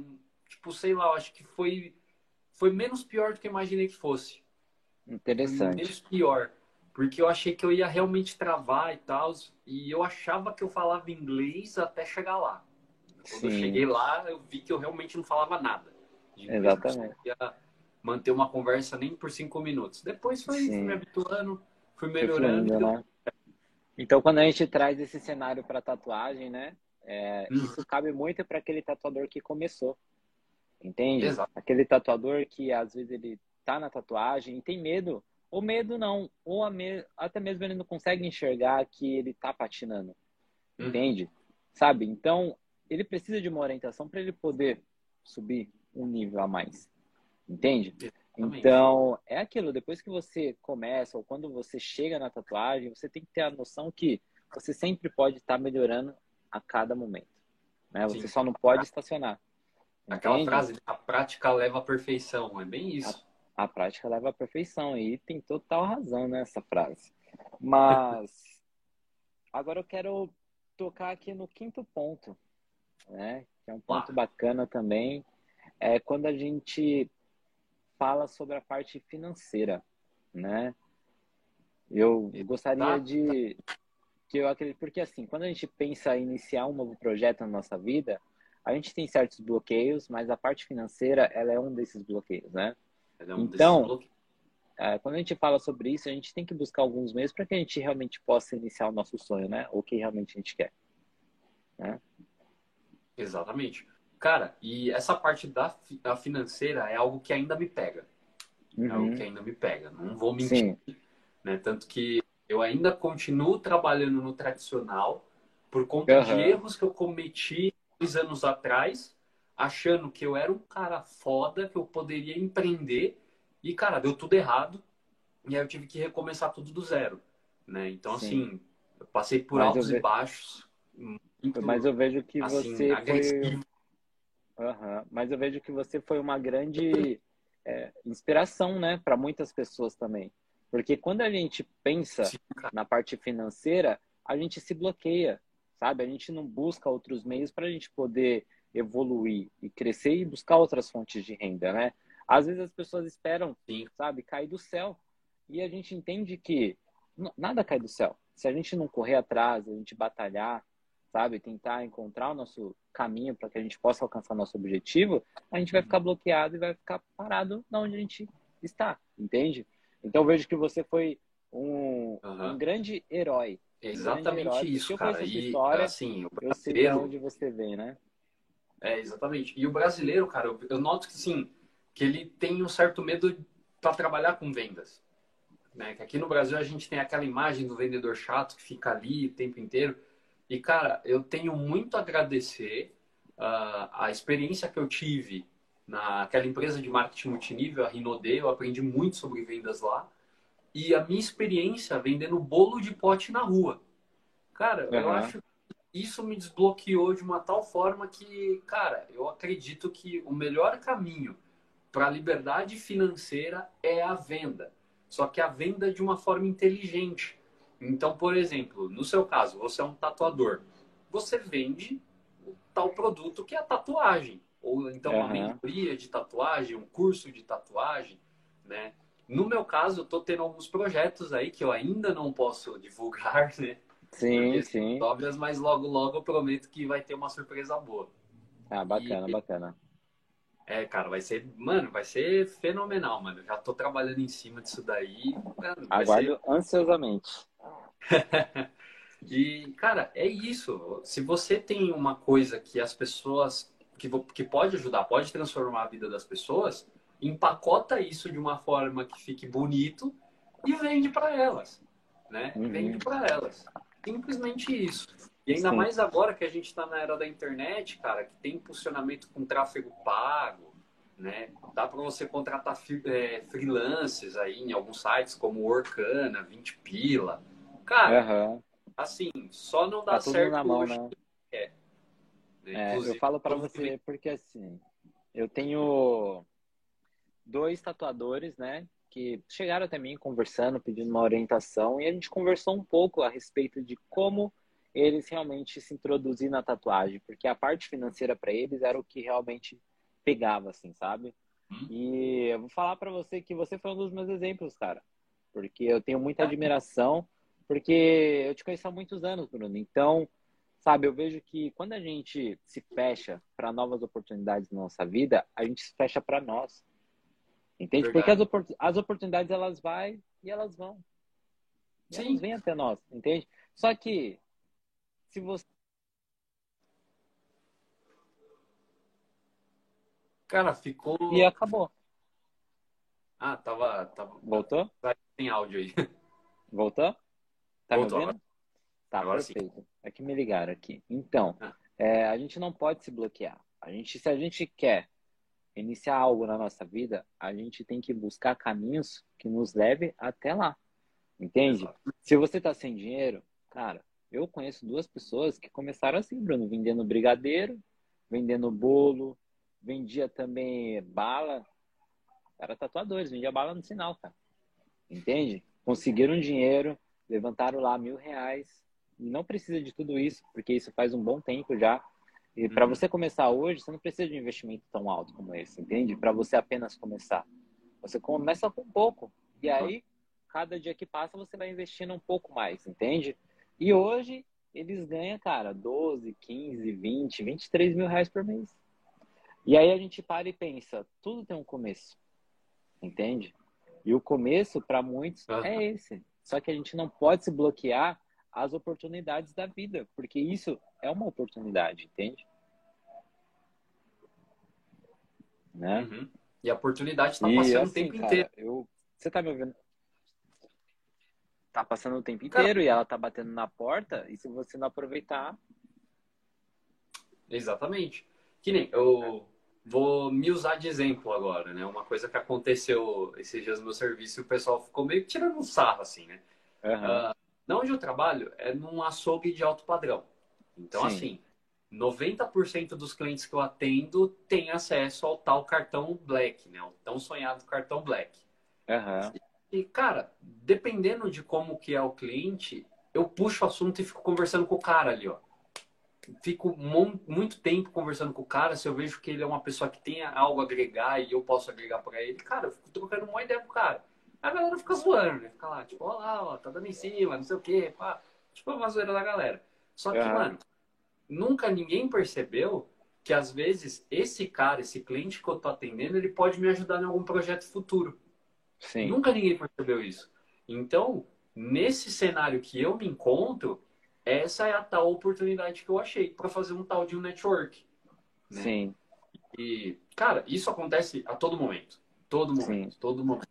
tipo, sei lá, eu acho que foi, foi menos pior do que eu imaginei que fosse.
Interessante.
Menos pior. Porque eu achei que eu ia realmente travar e tal, e eu achava que eu falava inglês até chegar lá. Quando Sim. eu cheguei lá, eu vi que eu realmente não falava nada.
Exatamente.
Não manter uma conversa nem por cinco minutos. Depois foi, fui me habituando, fui melhorando. Fluindo, né?
Então, quando a gente traz esse cenário para tatuagem, né? É, hum. Isso cabe muito para aquele tatuador que começou. Entende? Exato. Aquele tatuador que às vezes ele tá na tatuagem e tem medo. Ou medo não. Ou me... até mesmo ele não consegue enxergar que ele tá patinando. Hum. Entende? Sabe? Então, ele precisa de uma orientação para ele poder subir um nível a mais. Entende? Então, é aquilo, depois que você começa ou quando você chega na tatuagem, você tem que ter a noção que você sempre pode estar melhorando a cada momento. Né? Você Sim. só não pode estacionar.
Aquela entende? frase, a prática leva à perfeição, é bem isso.
A, a prática leva à perfeição, e tem total razão nessa frase. Mas, agora eu quero tocar aqui no quinto ponto, né? Que é um ponto bacana também. É quando a gente fala sobre a parte financeira, né? Eu gostaria de que eu acredito porque assim, quando a gente pensa em iniciar um novo projeto na nossa vida, a gente tem certos bloqueios, mas a parte financeira ela é um desses bloqueios, né? É um então, é, quando a gente fala sobre isso, a gente tem que buscar alguns meios para que a gente realmente possa iniciar o nosso sonho, né? O que realmente a gente quer, né?
Exatamente. Cara, e essa parte da, da financeira é algo que ainda me pega. Uhum. É algo uhum. que ainda me pega. Não vou mentir. Né? Tanto que eu ainda continuo trabalhando no tradicional por conta uhum. de erros que eu cometi dois anos atrás, achando que eu era um cara foda, que eu poderia empreender. E, cara, deu tudo errado. E aí eu tive que recomeçar tudo do zero. Né? Então, Sim. assim, eu passei por Mas altos ve... e baixos.
Muito, Mas eu vejo que assim, você foi Uhum. Mas eu vejo que você foi uma grande é, inspiração, né, para muitas pessoas também. Porque quando a gente pensa Sim, na parte financeira, a gente se bloqueia, sabe? A gente não busca outros meios para a gente poder evoluir e crescer e buscar outras fontes de renda, né? Às vezes as pessoas esperam,
Sim.
sabe, cair do céu. E a gente entende que nada cai do céu. Se a gente não correr atrás, a gente batalhar, sabe, tentar encontrar o nosso caminho para que a gente possa alcançar nosso objetivo, a gente vai ficar bloqueado e vai ficar parado na onde a gente está, entende? Então eu vejo que você foi um, uhum. um grande herói.
exatamente um herói. isso, cara. E
história,
assim, o
brasileiro... eu sei de onde você vem, né?
É, exatamente. E o brasileiro, cara, eu, eu noto que sim, que ele tem um certo medo para trabalhar com vendas. Né? Que aqui no Brasil a gente tem aquela imagem do vendedor chato que fica ali o tempo inteiro. E, cara, eu tenho muito a agradecer uh, a experiência que eu tive naquela empresa de marketing multinível, a Rinode, eu aprendi muito sobre vendas lá. E a minha experiência vendendo bolo de pote na rua. Cara, uhum. eu acho que isso me desbloqueou de uma tal forma que, cara, eu acredito que o melhor caminho para a liberdade financeira é a venda. Só que a venda de uma forma inteligente. Então, por exemplo, no seu caso, você é um tatuador. Você vende o tal produto que é a tatuagem. Ou então uma uhum. mentoria de tatuagem, um curso de tatuagem, né? No meu caso, eu estou tendo alguns projetos aí que eu ainda não posso divulgar, né?
Sim, sim.
Obras, mas logo, logo eu prometo que vai ter uma surpresa boa.
Ah, bacana, e, bacana.
É, cara, vai ser, mano, vai ser fenomenal, mano. Já tô trabalhando em cima disso daí. Mano,
Aguardo ser... ansiosamente.
e, cara, é isso. Se você tem uma coisa que as pessoas, que, que pode ajudar, pode transformar a vida das pessoas, empacota isso de uma forma que fique bonito e vende para elas, né? Uhum. Vende para elas. Simplesmente isso. E ainda Sim. mais agora que a gente está na era da internet, cara, que tem impulsionamento com tráfego pago, né? Dá para você contratar é, freelancers aí em alguns sites como Orkana, 20 pila. Cara, uhum. assim, só não dá tá certo
na mão, né? É. é eu falo para você porque assim, eu tenho dois tatuadores, né? Que chegaram até mim conversando, pedindo uma orientação, e a gente conversou um pouco a respeito de como eles realmente se introduzir na tatuagem, porque a parte financeira para eles era o que realmente pegava, assim, sabe? Hum. E eu vou falar para você que você foi um dos meus exemplos, cara, porque eu tenho muita admiração, porque eu te conheço há muitos anos, Bruno. Então, sabe, eu vejo que quando a gente se fecha para novas oportunidades na nossa vida, a gente se fecha para nós. Entende? Verdade. Porque as, opor as oportunidades elas vai e elas vão. E Sim. elas vêm até nós, entende? Só que se você.
Cara, ficou.
E acabou.
Ah, tava. tava...
Voltou?
Tem áudio aí.
Voltou? Tá
Voltou.
me ouvindo? Tá,
Agora
perfeito. Sim. É que me ligaram aqui. Então, ah. é, a gente não pode se bloquear. A gente, se a gente quer iniciar algo na nossa vida, a gente tem que buscar caminhos que nos leve até lá. Entende? Exato. Se você tá sem dinheiro, cara, eu conheço duas pessoas que começaram assim, Bruno, vendendo brigadeiro, vendendo bolo, vendia também bala. Era tatuadores, vendia bala no sinal, cara. Entende? Conseguiram dinheiro, levantaram lá mil reais. E não precisa de tudo isso, porque isso faz um bom tempo já. E para uhum. você começar hoje, você não precisa de um investimento tão alto como esse, entende? Para você apenas começar. Você começa com pouco. E aí, cada dia que passa, você vai investindo um pouco mais, entende? E hoje eles ganham, cara, 12, 15, 20, 23 mil reais por mês. E aí a gente para e pensa, tudo tem um começo, entende? E o começo, para muitos, uhum. é esse. Só que a gente não pode se bloquear as oportunidades da vida, porque isso é uma oportunidade, entende? Né?
Uhum. E a oportunidade está passando assim, o tempo cara, inteiro.
Eu... Você tá me ouvindo? Tá passando o tempo inteiro e ela tá batendo na porta, e se você não aproveitar.
Exatamente. Que nem eu vou me usar de exemplo agora, né? Uma coisa que aconteceu esses dias no meu serviço e o pessoal ficou meio tirando um sarro, assim, né? Uhum. Uh, não onde eu trabalho é num açougue de alto padrão. Então, Sim. assim, 90% dos clientes que eu atendo têm acesso ao tal cartão Black, né? O tão sonhado cartão Black.
Uhum.
E, cara, dependendo de como que é o cliente, eu puxo o assunto e fico conversando com o cara ali, ó. fico muito tempo conversando com o cara, se eu vejo que ele é uma pessoa que tem algo a agregar e eu posso agregar para ele, cara, eu fico trocando uma ideia com o cara. A galera fica zoando, né? Fica lá, tipo, ó lá, ó, tá dando em cima, não sei o quê, pá. Tipo, uma zoeira da galera. Só que, uhum. mano, nunca ninguém percebeu que às vezes esse cara, esse cliente que eu tô atendendo, ele pode me ajudar em algum projeto futuro. Sim. Nunca ninguém percebeu isso. Então, nesse cenário que eu me encontro, essa é a tal oportunidade que eu achei para fazer um tal de um network.
Né? Sim.
E, cara, isso acontece a todo momento. Todo momento, Sim. todo momento.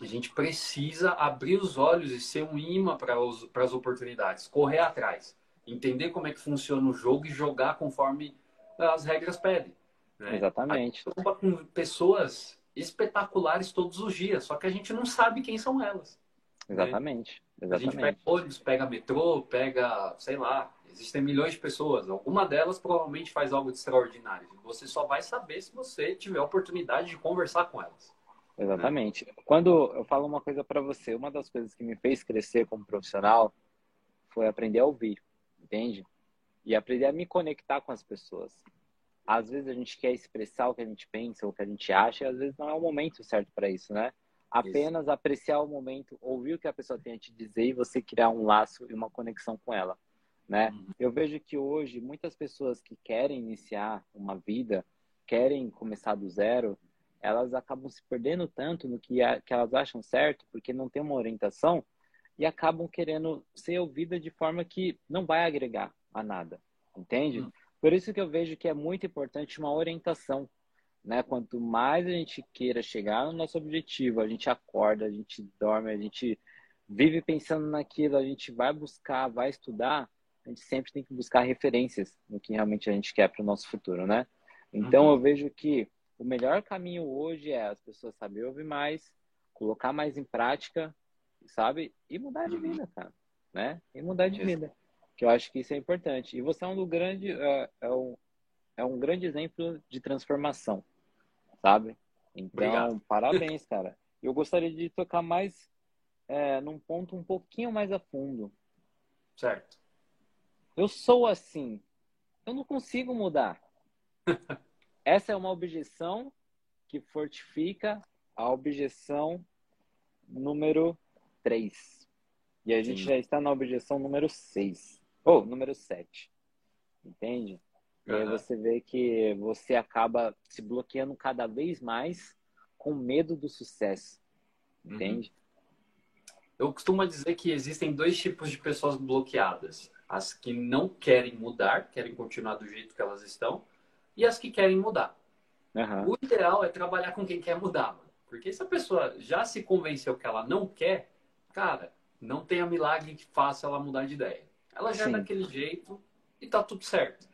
A gente precisa abrir os olhos e ser um imã para as oportunidades, correr atrás, entender como é que funciona o jogo e jogar conforme as regras pedem. Né?
Exatamente.
A gente com pessoas espetaculares todos os dias, só que a gente não sabe quem são elas.
Exatamente.
Né? Exatamente. A gente pega ônibus, pega metrô, pega, sei lá, existem milhões de pessoas. Alguma delas provavelmente faz algo de extraordinário. Você só vai saber se você tiver a oportunidade de conversar com elas.
Exatamente. Né? Quando eu falo uma coisa para você, uma das coisas que me fez crescer como profissional foi aprender a ouvir, entende? E aprender a me conectar com as pessoas. Às vezes a gente quer expressar o que a gente pensa, o que a gente acha, e às vezes não é o momento certo para isso, né? Apenas isso. apreciar o momento, ouvir o que a pessoa tem a te dizer e você criar um laço e uma conexão com ela, né? Uhum. Eu vejo que hoje muitas pessoas que querem iniciar uma vida, querem começar do zero, elas acabam se perdendo tanto no que, que elas acham certo, porque não tem uma orientação, e acabam querendo ser ouvida de forma que não vai agregar a nada, entende? Uhum. Por isso que eu vejo que é muito importante uma orientação, né? Quanto mais a gente queira chegar no nosso objetivo, a gente acorda, a gente dorme, a gente vive pensando naquilo, a gente vai buscar, vai estudar, a gente sempre tem que buscar referências no que realmente a gente quer para o nosso futuro, né? Então uhum. eu vejo que o melhor caminho hoje é as pessoas saberem ouvir mais, colocar mais em prática, sabe? E mudar de uhum. vida, cara, né? E mudar de vida que eu acho que isso é importante. E você é um grande é, é, um, é um grande exemplo de transformação, sabe? Então, Obrigado. parabéns, cara. Eu gostaria de tocar mais é, num ponto um pouquinho mais a fundo.
Certo.
Eu sou assim. Eu não consigo mudar. Essa é uma objeção que fortifica a objeção número 3. E a gente Sim. já está na objeção número 6. Ou, oh, número 7. Entende? Uhum. E aí você vê que você acaba se bloqueando cada vez mais com medo do sucesso. Uhum. Entende? Uhum.
Eu costumo dizer que existem dois tipos de pessoas bloqueadas: as que não querem mudar, querem continuar do jeito que elas estão, e as que querem mudar. Uhum. O ideal é trabalhar com quem quer mudar, mano. porque se a pessoa já se convenceu que ela não quer, cara, não tenha milagre que faça ela mudar de ideia. Ela já é Sim. é daquele jeito e tá tudo certo.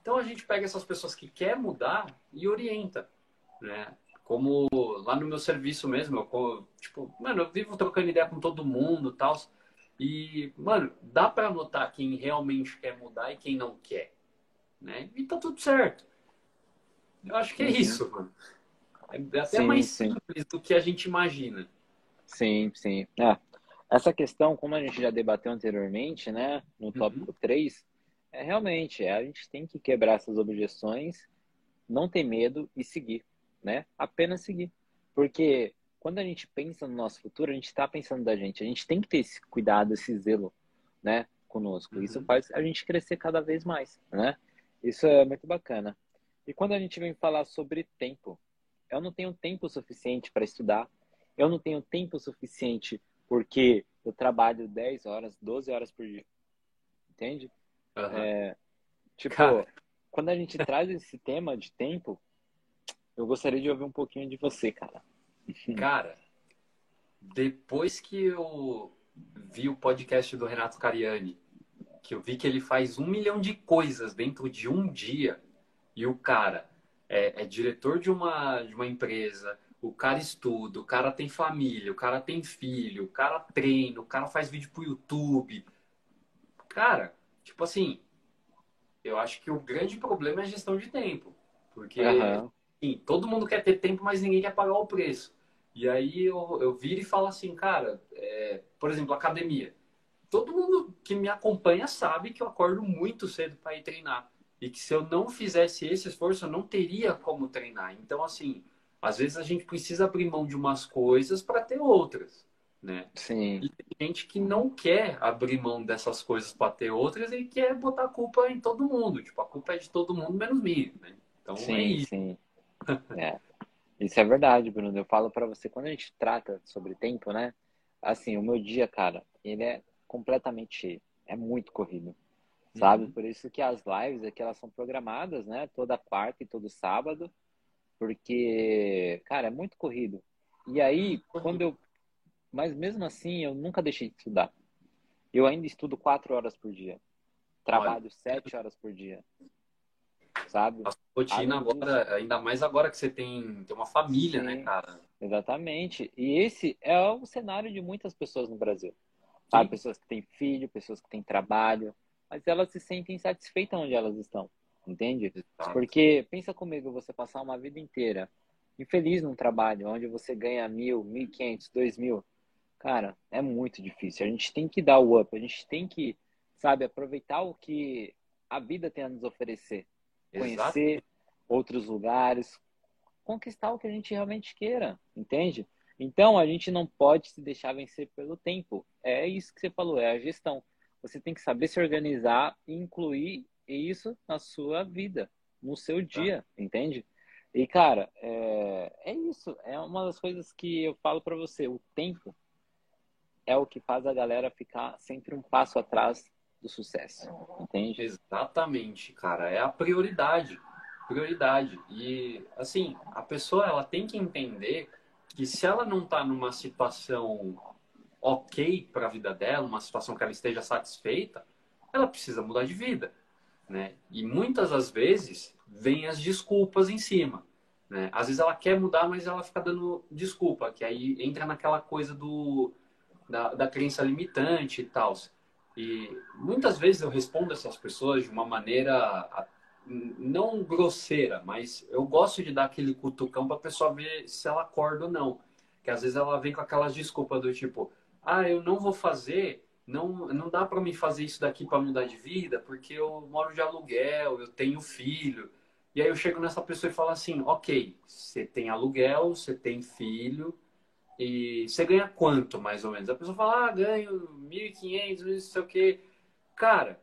Então a gente pega essas pessoas que quer mudar e orienta, né? Como lá no meu serviço mesmo, eu, tipo, mano, eu vivo trocando ideia com todo mundo e tal. E, mano, dá para notar quem realmente quer mudar e quem não quer, né? E tá tudo certo. Eu acho que é uhum. isso, mano. É até sim, mais simples sim. do que a gente imagina.
Sim, sim. É, essa questão, como a gente já debateu anteriormente, né, no uhum. tópico uhum. 3, é realmente, é, a gente tem que quebrar essas objeções, não ter medo e seguir, né? Apenas seguir. Porque quando a gente pensa no nosso futuro, a gente está pensando da gente. A gente tem que ter esse cuidado, esse zelo, né, conosco. Uhum. Isso faz a gente crescer cada vez mais, né? Isso é muito bacana. E quando a gente vem falar sobre tempo, eu não tenho tempo suficiente para estudar, eu não tenho tempo suficiente porque eu trabalho 10 horas, 12 horas por dia. Entende? Uhum. É, tipo, Cara. quando a gente traz esse tema de tempo, eu gostaria de ouvir um pouquinho de você, cara.
Cara, depois que eu vi o podcast do Renato Cariani, que eu vi que ele faz um milhão de coisas dentro de um dia, e o cara é, é diretor de uma, de uma empresa, o cara estuda, o cara tem família, o cara tem filho, o cara treina, o cara faz vídeo pro YouTube. Cara, tipo assim, eu acho que o grande problema é a gestão de tempo. Porque uhum. sim, todo mundo quer ter tempo, mas ninguém quer pagar o preço. E aí eu, eu viro e falo assim, cara, é, por exemplo, academia. todo mundo que me acompanha sabe que eu acordo muito cedo para ir treinar. E que se eu não fizesse esse esforço, eu não teria como treinar. Então, assim, às vezes a gente precisa abrir mão de umas coisas para ter outras, né?
Sim.
E tem gente que não quer abrir mão dessas coisas para ter outras e quer botar a culpa em todo mundo. Tipo, a culpa é de todo mundo menos minha, né? Então,
sim,
é isso.
sim. É. Isso é verdade, Bruno. Eu falo para você, quando a gente trata sobre tempo, né? Assim, o meu dia, cara, ele é completamente cheio. É muito corrido sabe? Uhum. Por isso que as lives aqui elas são programadas, né? Toda quarta e todo sábado, porque, cara, é muito corrido. E aí, quando eu. Mas mesmo assim, eu nunca deixei de estudar. Eu ainda estudo quatro horas por dia. Trabalho Olha. sete horas por dia. Sabe?
A rotina agora, disso... ainda mais agora que você tem, tem uma família, né, Sim, né, cara?
Exatamente. E esse é o cenário de muitas pessoas no Brasil. Sabe? Sim. Pessoas que têm filho, pessoas que têm trabalho, mas elas se sentem satisfeitas onde elas estão, entende? Porque pensa comigo, você passar uma vida inteira infeliz num trabalho onde você ganha mil, mil e quinhentos, dois mil, cara, é muito difícil. A gente tem que dar o up, a gente tem que, sabe, aproveitar o que a vida tem a nos oferecer, conhecer Exato. outros lugares, conquistar o que a gente realmente queira, entende? Então a gente não pode se deixar vencer pelo tempo. É isso que você falou, é a gestão. Você tem que saber se organizar e incluir isso na sua vida, no seu tá. dia, entende? E, cara, é, é isso. É uma das coisas que eu falo para você. O tempo é o que faz a galera ficar sempre um passo atrás do sucesso, entende?
Exatamente, cara. É a prioridade. Prioridade. E, assim, a pessoa, ela tem que entender que se ela não tá numa situação ok para a vida dela, uma situação que ela esteja satisfeita, ela precisa mudar de vida, né? E muitas das vezes vem as desculpas em cima, né? Às vezes ela quer mudar, mas ela fica dando desculpa, que aí entra naquela coisa do da, da crença limitante e tal. E muitas vezes eu respondo essas pessoas de uma maneira não grosseira, mas eu gosto de dar aquele cutucão para a pessoa ver se ela acorda ou não. Que às vezes ela vem com aquelas desculpas do tipo, ah, eu não vou fazer, não, não dá para mim fazer isso daqui para mudar de vida, porque eu moro de aluguel, eu tenho filho. E aí eu chego nessa pessoa e falo assim, ok, você tem aluguel, você tem filho, e você ganha quanto, mais ou menos? A pessoa fala, ah, ganho 1.500, não sei o quê. Cara,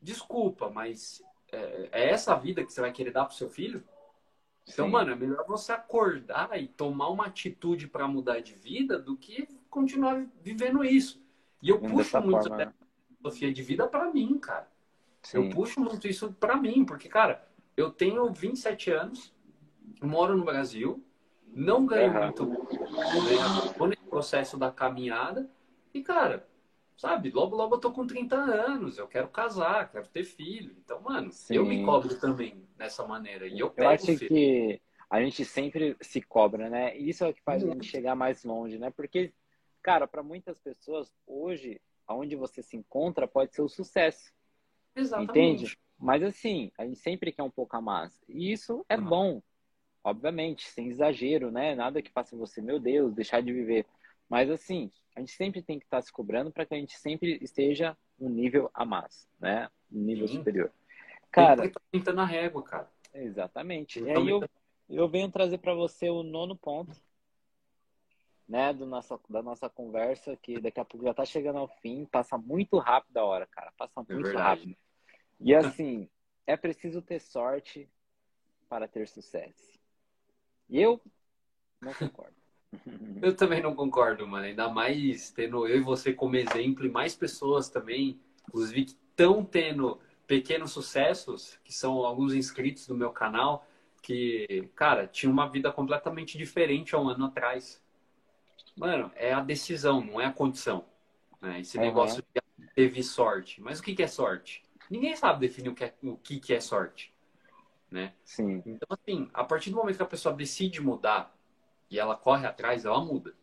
desculpa, mas é, é essa vida que você vai querer dar pro seu filho? Então, Sim. mano, é melhor você acordar e tomar uma atitude para mudar de vida do que continuar vivendo isso. E eu puxo muito forma, né? filosofia de vida para mim, cara. Sim. Eu puxo muito isso para mim, porque, cara, eu tenho 27 anos, moro no Brasil, não ganho uhum. muito, estou nesse processo da caminhada, e, cara, sabe, logo, logo eu tô com 30 anos, eu quero casar, quero ter filho. Então, mano, Sim. eu me cobro também dessa maneira. E eu pego
eu acho filho. que a gente sempre se cobra, né? E isso é o que faz a gente chegar mais longe, né? Porque Cara, para muitas pessoas, hoje, aonde você se encontra pode ser o sucesso. Exatamente. Entende? Mas assim, a gente sempre quer um pouco a mais. E isso é uhum. bom, obviamente, sem exagero, né? Nada que faça você, meu Deus, deixar de viver. Mas assim, a gente sempre tem que estar tá se cobrando para que a gente sempre esteja um nível a mais, né? Um nível Sim. superior.
Cara, tá na régua, cara.
Exatamente. E aí eu, eu venho trazer para você o nono ponto, né, do nossa, da nossa conversa, que daqui a pouco já tá chegando ao fim, passa muito rápido a hora, cara, passa é muito rápido. E assim, é preciso ter sorte para ter sucesso. E eu não concordo.
eu também não concordo, mano. Ainda mais tendo eu e você como exemplo e mais pessoas também, inclusive que estão tendo pequenos sucessos, que são alguns inscritos do meu canal, que, cara, tinha uma vida completamente diferente há um ano atrás. Mano, é a decisão, não é a condição. Né? Esse uhum. negócio de teve sorte. Mas o que, que é sorte? Ninguém sabe definir o que é, o que, que é sorte. Né?
Sim.
Então, assim, a partir do momento que a pessoa decide mudar e ela corre atrás, ela muda.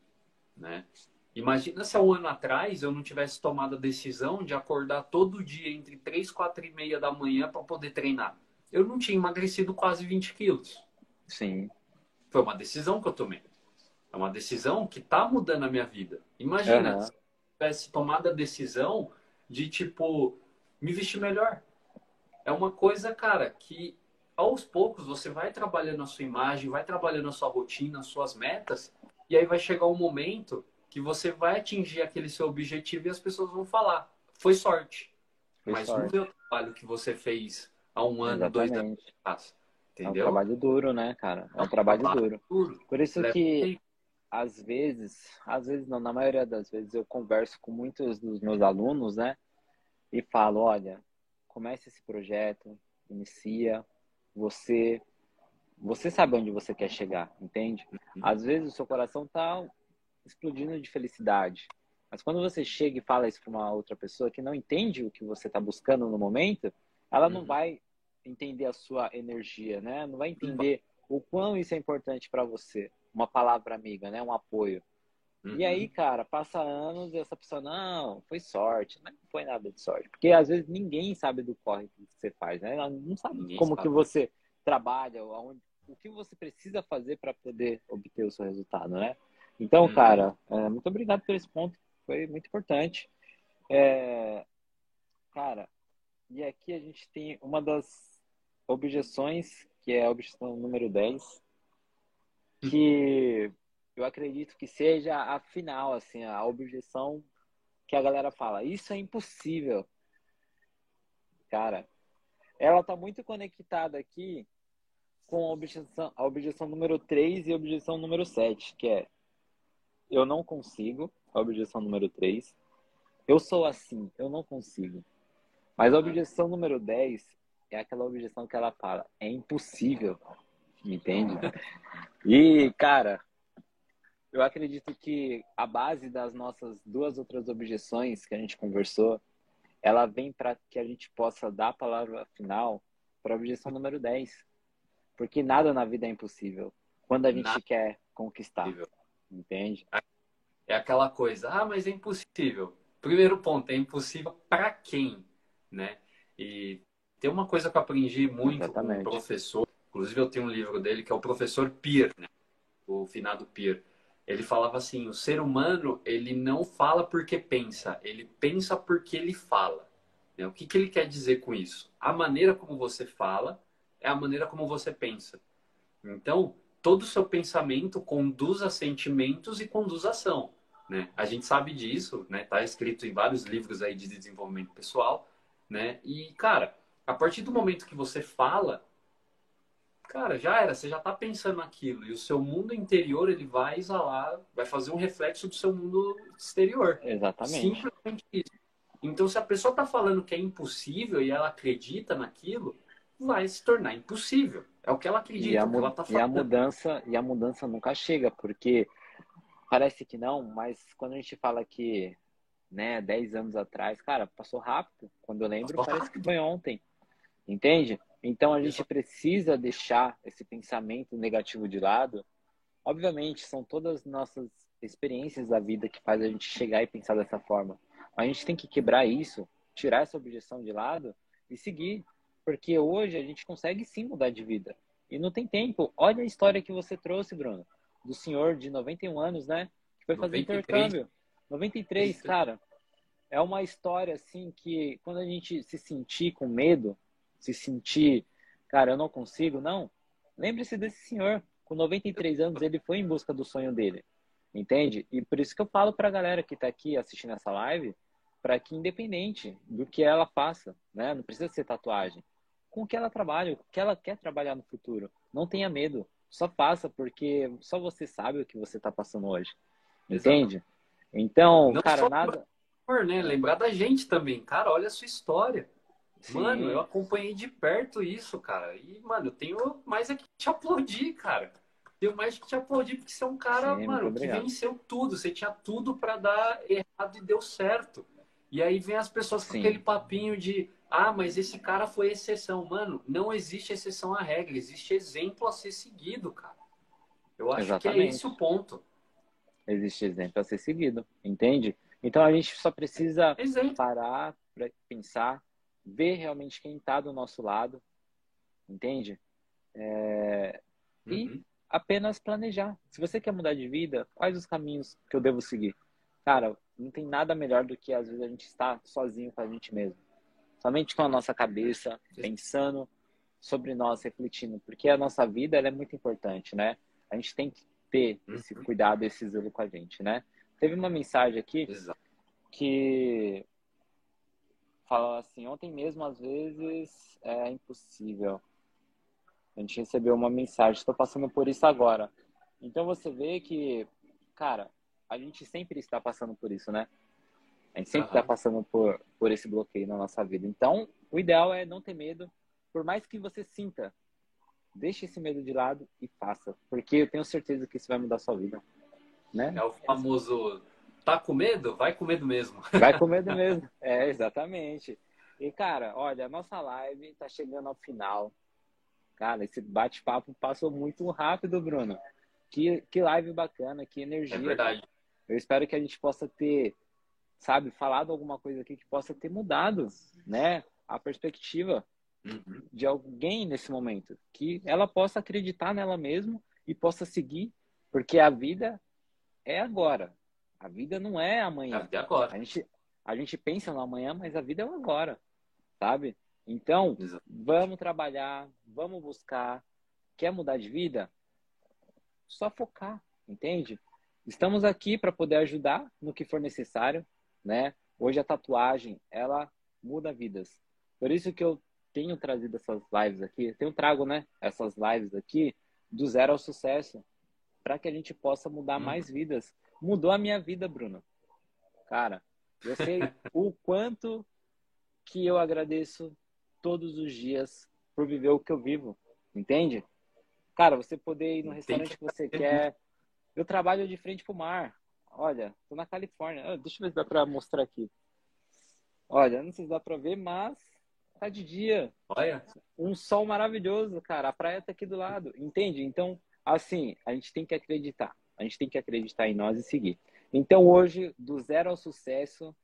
Né? Imagina se há um ano atrás eu não tivesse tomado a decisão de acordar todo dia entre 3 e 4 e meia da manhã para poder treinar. Eu não tinha emagrecido quase 20 quilos.
Sim.
Foi uma decisão que eu tomei. É uma decisão que está mudando a minha vida. Imagina, uhum. tivesse tomado a decisão de, tipo, me vestir melhor. É uma coisa, cara, que aos poucos você vai trabalhando a sua imagem, vai trabalhando a sua rotina, as suas metas, e aí vai chegar um momento que você vai atingir aquele seu objetivo e as pessoas vão falar: foi sorte. Foi Mas sorte. não o trabalho que você fez há um ano, Exatamente. dois anos atrás.
Entendeu? É um trabalho duro, né, cara? É um, é um trabalho, trabalho duro. duro. Por isso que, às vezes, às vezes não, na maioria das vezes, eu converso com muitos dos meus alunos, né? E falo: olha, comece esse projeto, inicia, você você sabe onde você quer chegar, entende? Uhum. Às vezes o seu coração tá explodindo de felicidade, mas quando você chega e fala isso para uma outra pessoa que não entende o que você está buscando no momento, ela não uhum. vai entender a sua energia, né? Não vai entender o quão isso é importante para você. Uma palavra amiga, né? Um apoio. Uhum. E aí, cara, passa anos e essa pessoa, não, foi sorte. Não foi nada de sorte. Porque às vezes ninguém sabe do corre que você faz, né? Não sabe ninguém como sabe. que você trabalha, aonde, o que você precisa fazer para poder obter o seu resultado, né? Então, uhum. cara, é, muito obrigado por esse ponto. Foi muito importante. É, cara, e aqui a gente tem uma das objeções, que é a objeção número 10, que eu acredito que seja a final, assim, a objeção que a galera fala. Isso é impossível. Cara, ela tá muito conectada aqui com a objeção, a objeção número 3 e a objeção número 7, que é eu não consigo, a objeção número 3. Eu sou assim, eu não consigo. Mas a objeção número 10 é aquela objeção que ela fala, é impossível. Entende? E, cara, eu acredito que a base das nossas duas outras objeções que a gente conversou, ela vem para que a gente possa dar a palavra final para a objeção número 10. Porque nada na vida é impossível quando a gente nada. quer conquistar. Entende?
É aquela coisa, ah, mas é impossível. Primeiro ponto, é impossível para quem, né? E tem uma coisa que eu aprendi muito Exatamente. com um professor, inclusive eu tenho um livro dele que é o professor Pier, né? o finado Pier ele falava assim: o ser humano ele não fala porque pensa, ele pensa porque ele fala. Né? O que, que ele quer dizer com isso? A maneira como você fala é a maneira como você pensa. Então, todo o seu pensamento conduz a sentimentos e conduz a ação. Né? A gente sabe disso, né? Tá escrito em vários livros aí de desenvolvimento pessoal, né? E cara, a partir do momento que você fala, cara, já era, você já está pensando naquilo e o seu mundo interior ele vai exalar, vai fazer um reflexo do seu mundo exterior.
Exatamente.
Simplesmente isso. Então, se a pessoa está falando que é impossível e ela acredita naquilo, vai se tornar impossível. É o que ela acredita, e a, que ela tá
falando. E a mudança, e a mudança nunca chega, porque parece que não, mas quando a gente fala que, né, 10 anos atrás, cara, passou rápido. Quando eu lembro, passou parece rápido. que foi ontem. Entende? Então a gente precisa deixar esse pensamento negativo de lado. Obviamente, são todas nossas experiências da vida que faz a gente chegar e pensar dessa forma. A gente tem que quebrar isso, tirar essa objeção de lado e seguir, porque hoje a gente consegue sim mudar de vida. E não tem tempo. Olha a história que você trouxe, Bruno, do senhor de 91 anos, né? Que foi fazer 93. intercâmbio. 93, cara. É uma história assim que quando a gente se sentir com medo, se sentir, cara, eu não consigo, não. Lembre-se desse senhor, com 93 anos, ele foi em busca do sonho dele, entende? E por isso que eu falo para a galera que está aqui assistindo essa live, para que independente do que ela faça, né, não precisa ser tatuagem, com o que ela trabalha, o que ela quer trabalhar no futuro, não tenha medo, só faça porque só você sabe o que você está passando hoje, entende? Exato. Então, não cara, nada.
Né? Lembrar da gente também, cara, olha a sua história. Sim. Mano, eu acompanhei de perto isso, cara. E, mano, eu tenho mais é que te aplaudir, cara. Tenho mais que te aplaudir porque você é um cara, Sim, mano, que venceu tudo. Você tinha tudo para dar errado e deu certo. E aí vem as pessoas com Sim. aquele papinho de ah, mas esse cara foi exceção. Mano, não existe exceção à regra, existe exemplo a ser seguido, cara. Eu acho Exatamente. que é esse o ponto.
Existe exemplo a ser seguido, entende? Então a gente só precisa exemplo. parar para pensar ver realmente quem está do nosso lado, entende? É... Uhum. E apenas planejar. Se você quer mudar de vida, quais os caminhos que eu devo seguir? cara, não tem nada melhor do que às vezes a gente estar sozinho com a gente mesmo. Somente com a nossa cabeça, pensando sobre nós, refletindo. Porque a nossa vida é muito importante, né? A gente tem que ter esse
Uhum.
cuidado, esse zelo com a gente, né? Teve uma mensagem aqui
Exato.
que fala assim, ontem mesmo às vezes é impossível. A gente recebeu uma mensagem, estou passando por isso agora. Então você vê que, cara, a gente sempre está passando por isso, né? A gente sempre está
Aham.
passando por, por esse bloqueio na nossa vida. Então, o ideal é não ter medo, por mais que você sinta, deixe esse medo de lado e faça, porque eu tenho certeza que isso vai mudar a sua vida, né?
É o famoso tá com medo? Vai com medo mesmo.
Vai com medo mesmo. É, exatamente. E, cara, olha, a nossa live tá chegando ao final. Cara, esse bate-papo passou muito rápido, Bruno. Que, que live bacana, que energia.
É verdade.
Eu espero que a gente possa ter, sabe, falado alguma coisa aqui que possa ter mudado, né, a perspectiva
Uhum.
de alguém nesse momento. Que ela possa acreditar nela mesma e possa seguir, porque a vida é agora. A vida não é amanhã.
Até agora.
A gente, a gente pensa no amanhã, mas a vida é o agora, sabe? Então,
Exato.
vamos trabalhar, vamos buscar. Quer mudar de vida? Só focar, entende? Estamos aqui para poder ajudar no que for necessário, né? Hoje a tatuagem, ela muda vidas. Por isso que eu tenho trazido essas lives aqui, tenho trago, né, essas lives aqui do zero ao sucesso, para que a gente possa mudar
Hum.
mais vidas. Mudou a minha vida, Bruno. Cara, eu sei o quanto que eu agradeço todos os dias por viver o que eu vivo, entende? Cara, você poder ir no restaurante
que
você quer. Eu trabalho de frente pro mar. Olha, tô na Califórnia. Ah, deixa eu ver se dá pra mostrar aqui. Olha, não sei se dá pra ver, mas tá de dia.
Olha,
Um sol maravilhoso, cara. A praia tá aqui do lado, entende? Então, assim, a gente tem que acreditar. A gente tem que acreditar em nós e seguir. Então, hoje, do zero ao sucesso,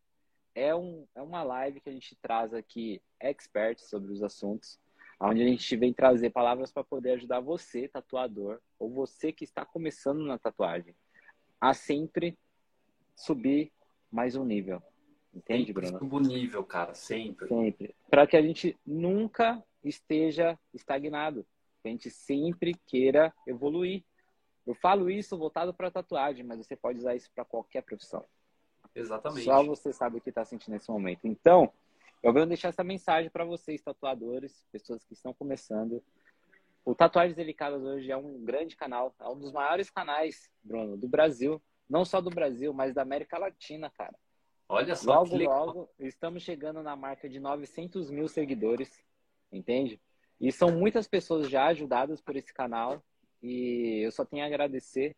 é, um, é uma live que a gente traz aqui experts sobre os assuntos, onde a gente vem trazer palavras para poder ajudar você, tatuador, ou você que está começando na tatuagem, a sempre subir mais um nível. Entende,
sempre
Bruno?
subo o nível, cara, sempre.
Sempre. Para que a gente nunca esteja estagnado. Que a gente sempre queira evoluir. Eu falo isso voltado para tatuagem, mas você pode usar isso para qualquer profissão.
Exatamente.
Só você sabe o que está sentindo nesse momento. Então, eu vou deixar essa mensagem para vocês, tatuadores, pessoas que estão começando. O Tatuagens Delicadas hoje é um grande canal, é um dos maiores canais, Bruno, do Brasil. Não só do Brasil, mas da América Latina, cara.
Olha só que
Logo,
legal.
logo, estamos chegando na marca de 900 mil seguidores, entende? E são muitas pessoas já ajudadas por esse canal e eu só tenho a agradecer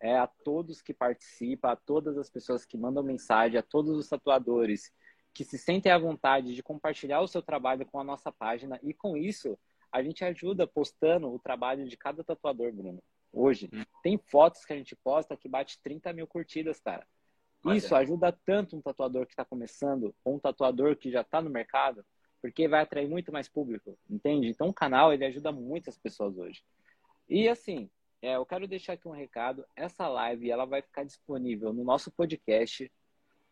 é, a todos que participam, a todas as pessoas que mandam mensagem, a todos os tatuadores que se sentem à vontade de compartilhar o seu trabalho com a nossa página e com isso a gente ajuda postando o trabalho de cada tatuador, Bruno. Hoje,
Hum.
tem fotos que a gente posta que bate 30 mil curtidas, cara. Isso ajuda tanto um tatuador que está começando ou um tatuador que já está no mercado, porque vai atrair muito mais público, entende? Então o canal ele ajuda muitas pessoas hoje. E assim, é, eu quero deixar aqui um recado. Essa live ela vai ficar disponível no nosso podcast,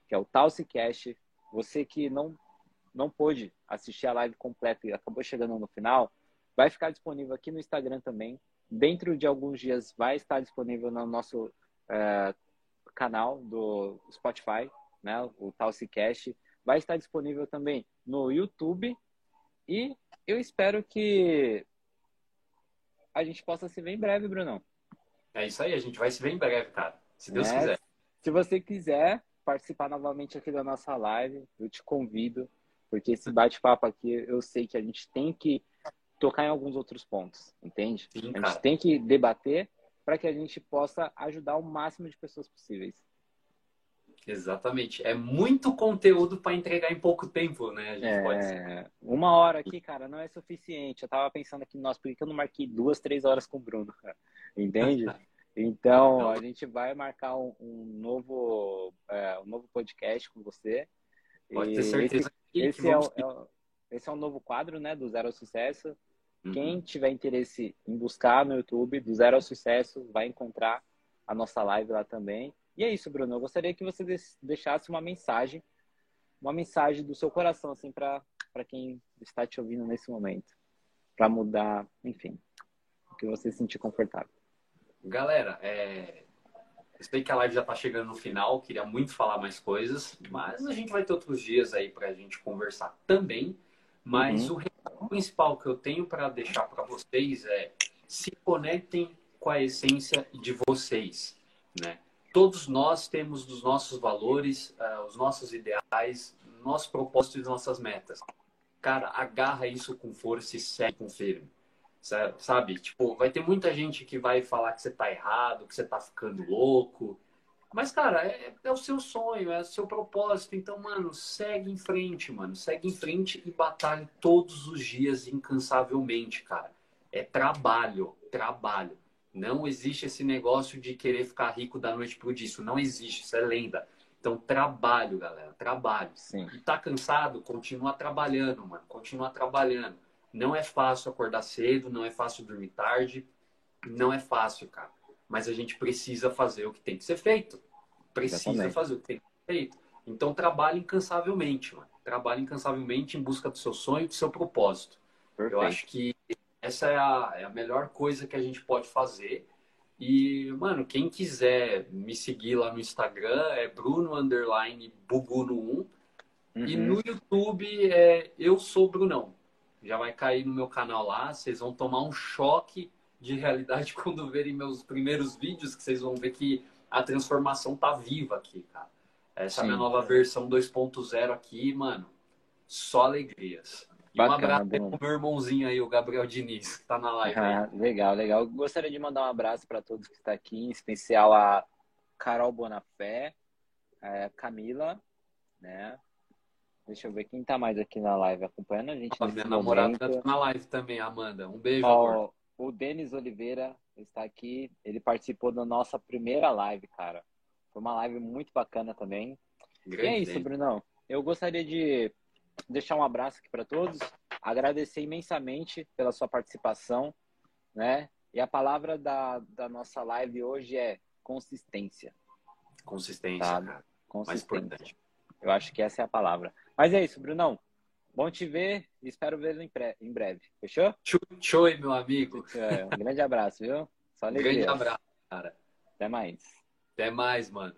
que é o Talsicast. Você que não não pôde assistir a live completa e acabou chegando no final, vai ficar disponível aqui no Instagram também. Dentro de alguns dias vai estar disponível no nosso é, canal do Spotify, né? O Talsicast. Vai estar disponível também no YouTube. E eu espero que a gente possa se ver em breve, Brunão.
É isso aí, a gente vai se ver em breve, cara. Se Deus
né?
quiser.
Se você quiser participar novamente aqui da nossa live, eu te convido, porque esse bate-papo aqui eu sei que a gente tem que tocar em alguns outros pontos, entende?
Sim,
a gente tem que debater para que a gente possa ajudar o máximo de pessoas possíveis.
Exatamente. É muito conteúdo para entregar em pouco tempo, né? A gente pode ser.
É, uma hora aqui, cara, não é suficiente. Eu tava pensando aqui, nossa, por que eu não marquei duas, três horas com o Bruno, cara? Entende? Então, a gente vai marcar um, um novo, é, um novo podcast com você.
Pode
E
ter certeza
Esse, esse é, o, é o- esse é um novo quadro, né, do Zero ao Sucesso.
Uhum.
Quem tiver interesse em buscar no YouTube, do Zero ao Sucesso, vai encontrar a nossa live lá também. E é isso, Bruno. Eu gostaria que você deixasse uma mensagem, uma mensagem do seu coração, assim, para quem está te ouvindo nesse momento. Para mudar, enfim, o que você se sentir confortável.
Galera, é... eu sei que a live já está chegando no final, queria muito falar mais coisas, mas a gente vai ter outros dias aí para a gente conversar também. Mas uhum. o principal que eu tenho para deixar para vocês é se conectem com a essência de vocês, né? Todos nós temos os nossos valores, uh, os nossos ideais, nosso propósito e nossas metas. Cara, agarra isso com força e segue com firme. Sabe? Tipo, vai ter muita gente que vai falar que você tá errado, que você tá ficando louco. Mas, cara, é, é, o seu sonho, é o seu propósito. Então, mano, segue em frente, mano. Segue em frente e batalhe todos os dias incansavelmente, cara. É trabalho, trabalho. Não existe esse negócio de querer ficar rico da noite pro dia. Isso não existe, isso é lenda. Então, trabalho, galera, trabalho.
Sim.
E tá cansado? Continua trabalhando, mano. Continua trabalhando. Não é fácil acordar cedo, não é fácil dormir tarde. Não é fácil, cara. Mas a gente precisa fazer o que tem que ser feito. Precisa Exatamente. fazer o que tem que ser feito. Então, trabalhe incansavelmente, mano. Trabalhe incansavelmente em busca do seu sonho, do seu propósito. Perfeito. Eu acho que essa é a, é a melhor coisa que a gente pode fazer. E, mano, quem quiser me seguir lá no Instagram é Bruno Underline Buguno 1. Uhum. E no YouTube é Eu Sou Brunão. Já vai cair no meu canal lá. Vocês vão tomar um choque de realidade quando verem meus primeiros vídeos, que vocês vão ver que a transformação tá viva aqui, cara. Essa é a minha nova versão 2.0 aqui, mano. Só alegrias. Bacana, um abraço pro meu irmãozinho aí, o Gabriel Diniz, que tá na live.
Ah, legal, legal. Gostaria de mandar um abraço para todos que estão aqui, em especial a Carol Bonafé, a é, Camila, né? Deixa eu ver quem tá mais aqui na live acompanhando a gente.
Minha namorada tá na live também, Amanda. Um beijo, Ó, amor.
O Denis Oliveira está aqui. Ele participou da nossa primeira live, cara. Foi uma live muito bacana também. Grande e é isso, Brunão. Eu gostaria de deixar um abraço aqui para todos, agradecer imensamente pela sua participação, né? E a palavra da, da nossa live hoje é consistência.
Consistência, tá? Consistência. Mais importante.
Eu acho que essa é a palavra. Mas é isso, Brunão. Bom te ver e espero vê-lo em, breve. Fechou?
Show, meu amigo.
É, um grande abraço, viu?
Só alegria. Um grande abraço, cara.
Até mais.
Até mais, mano.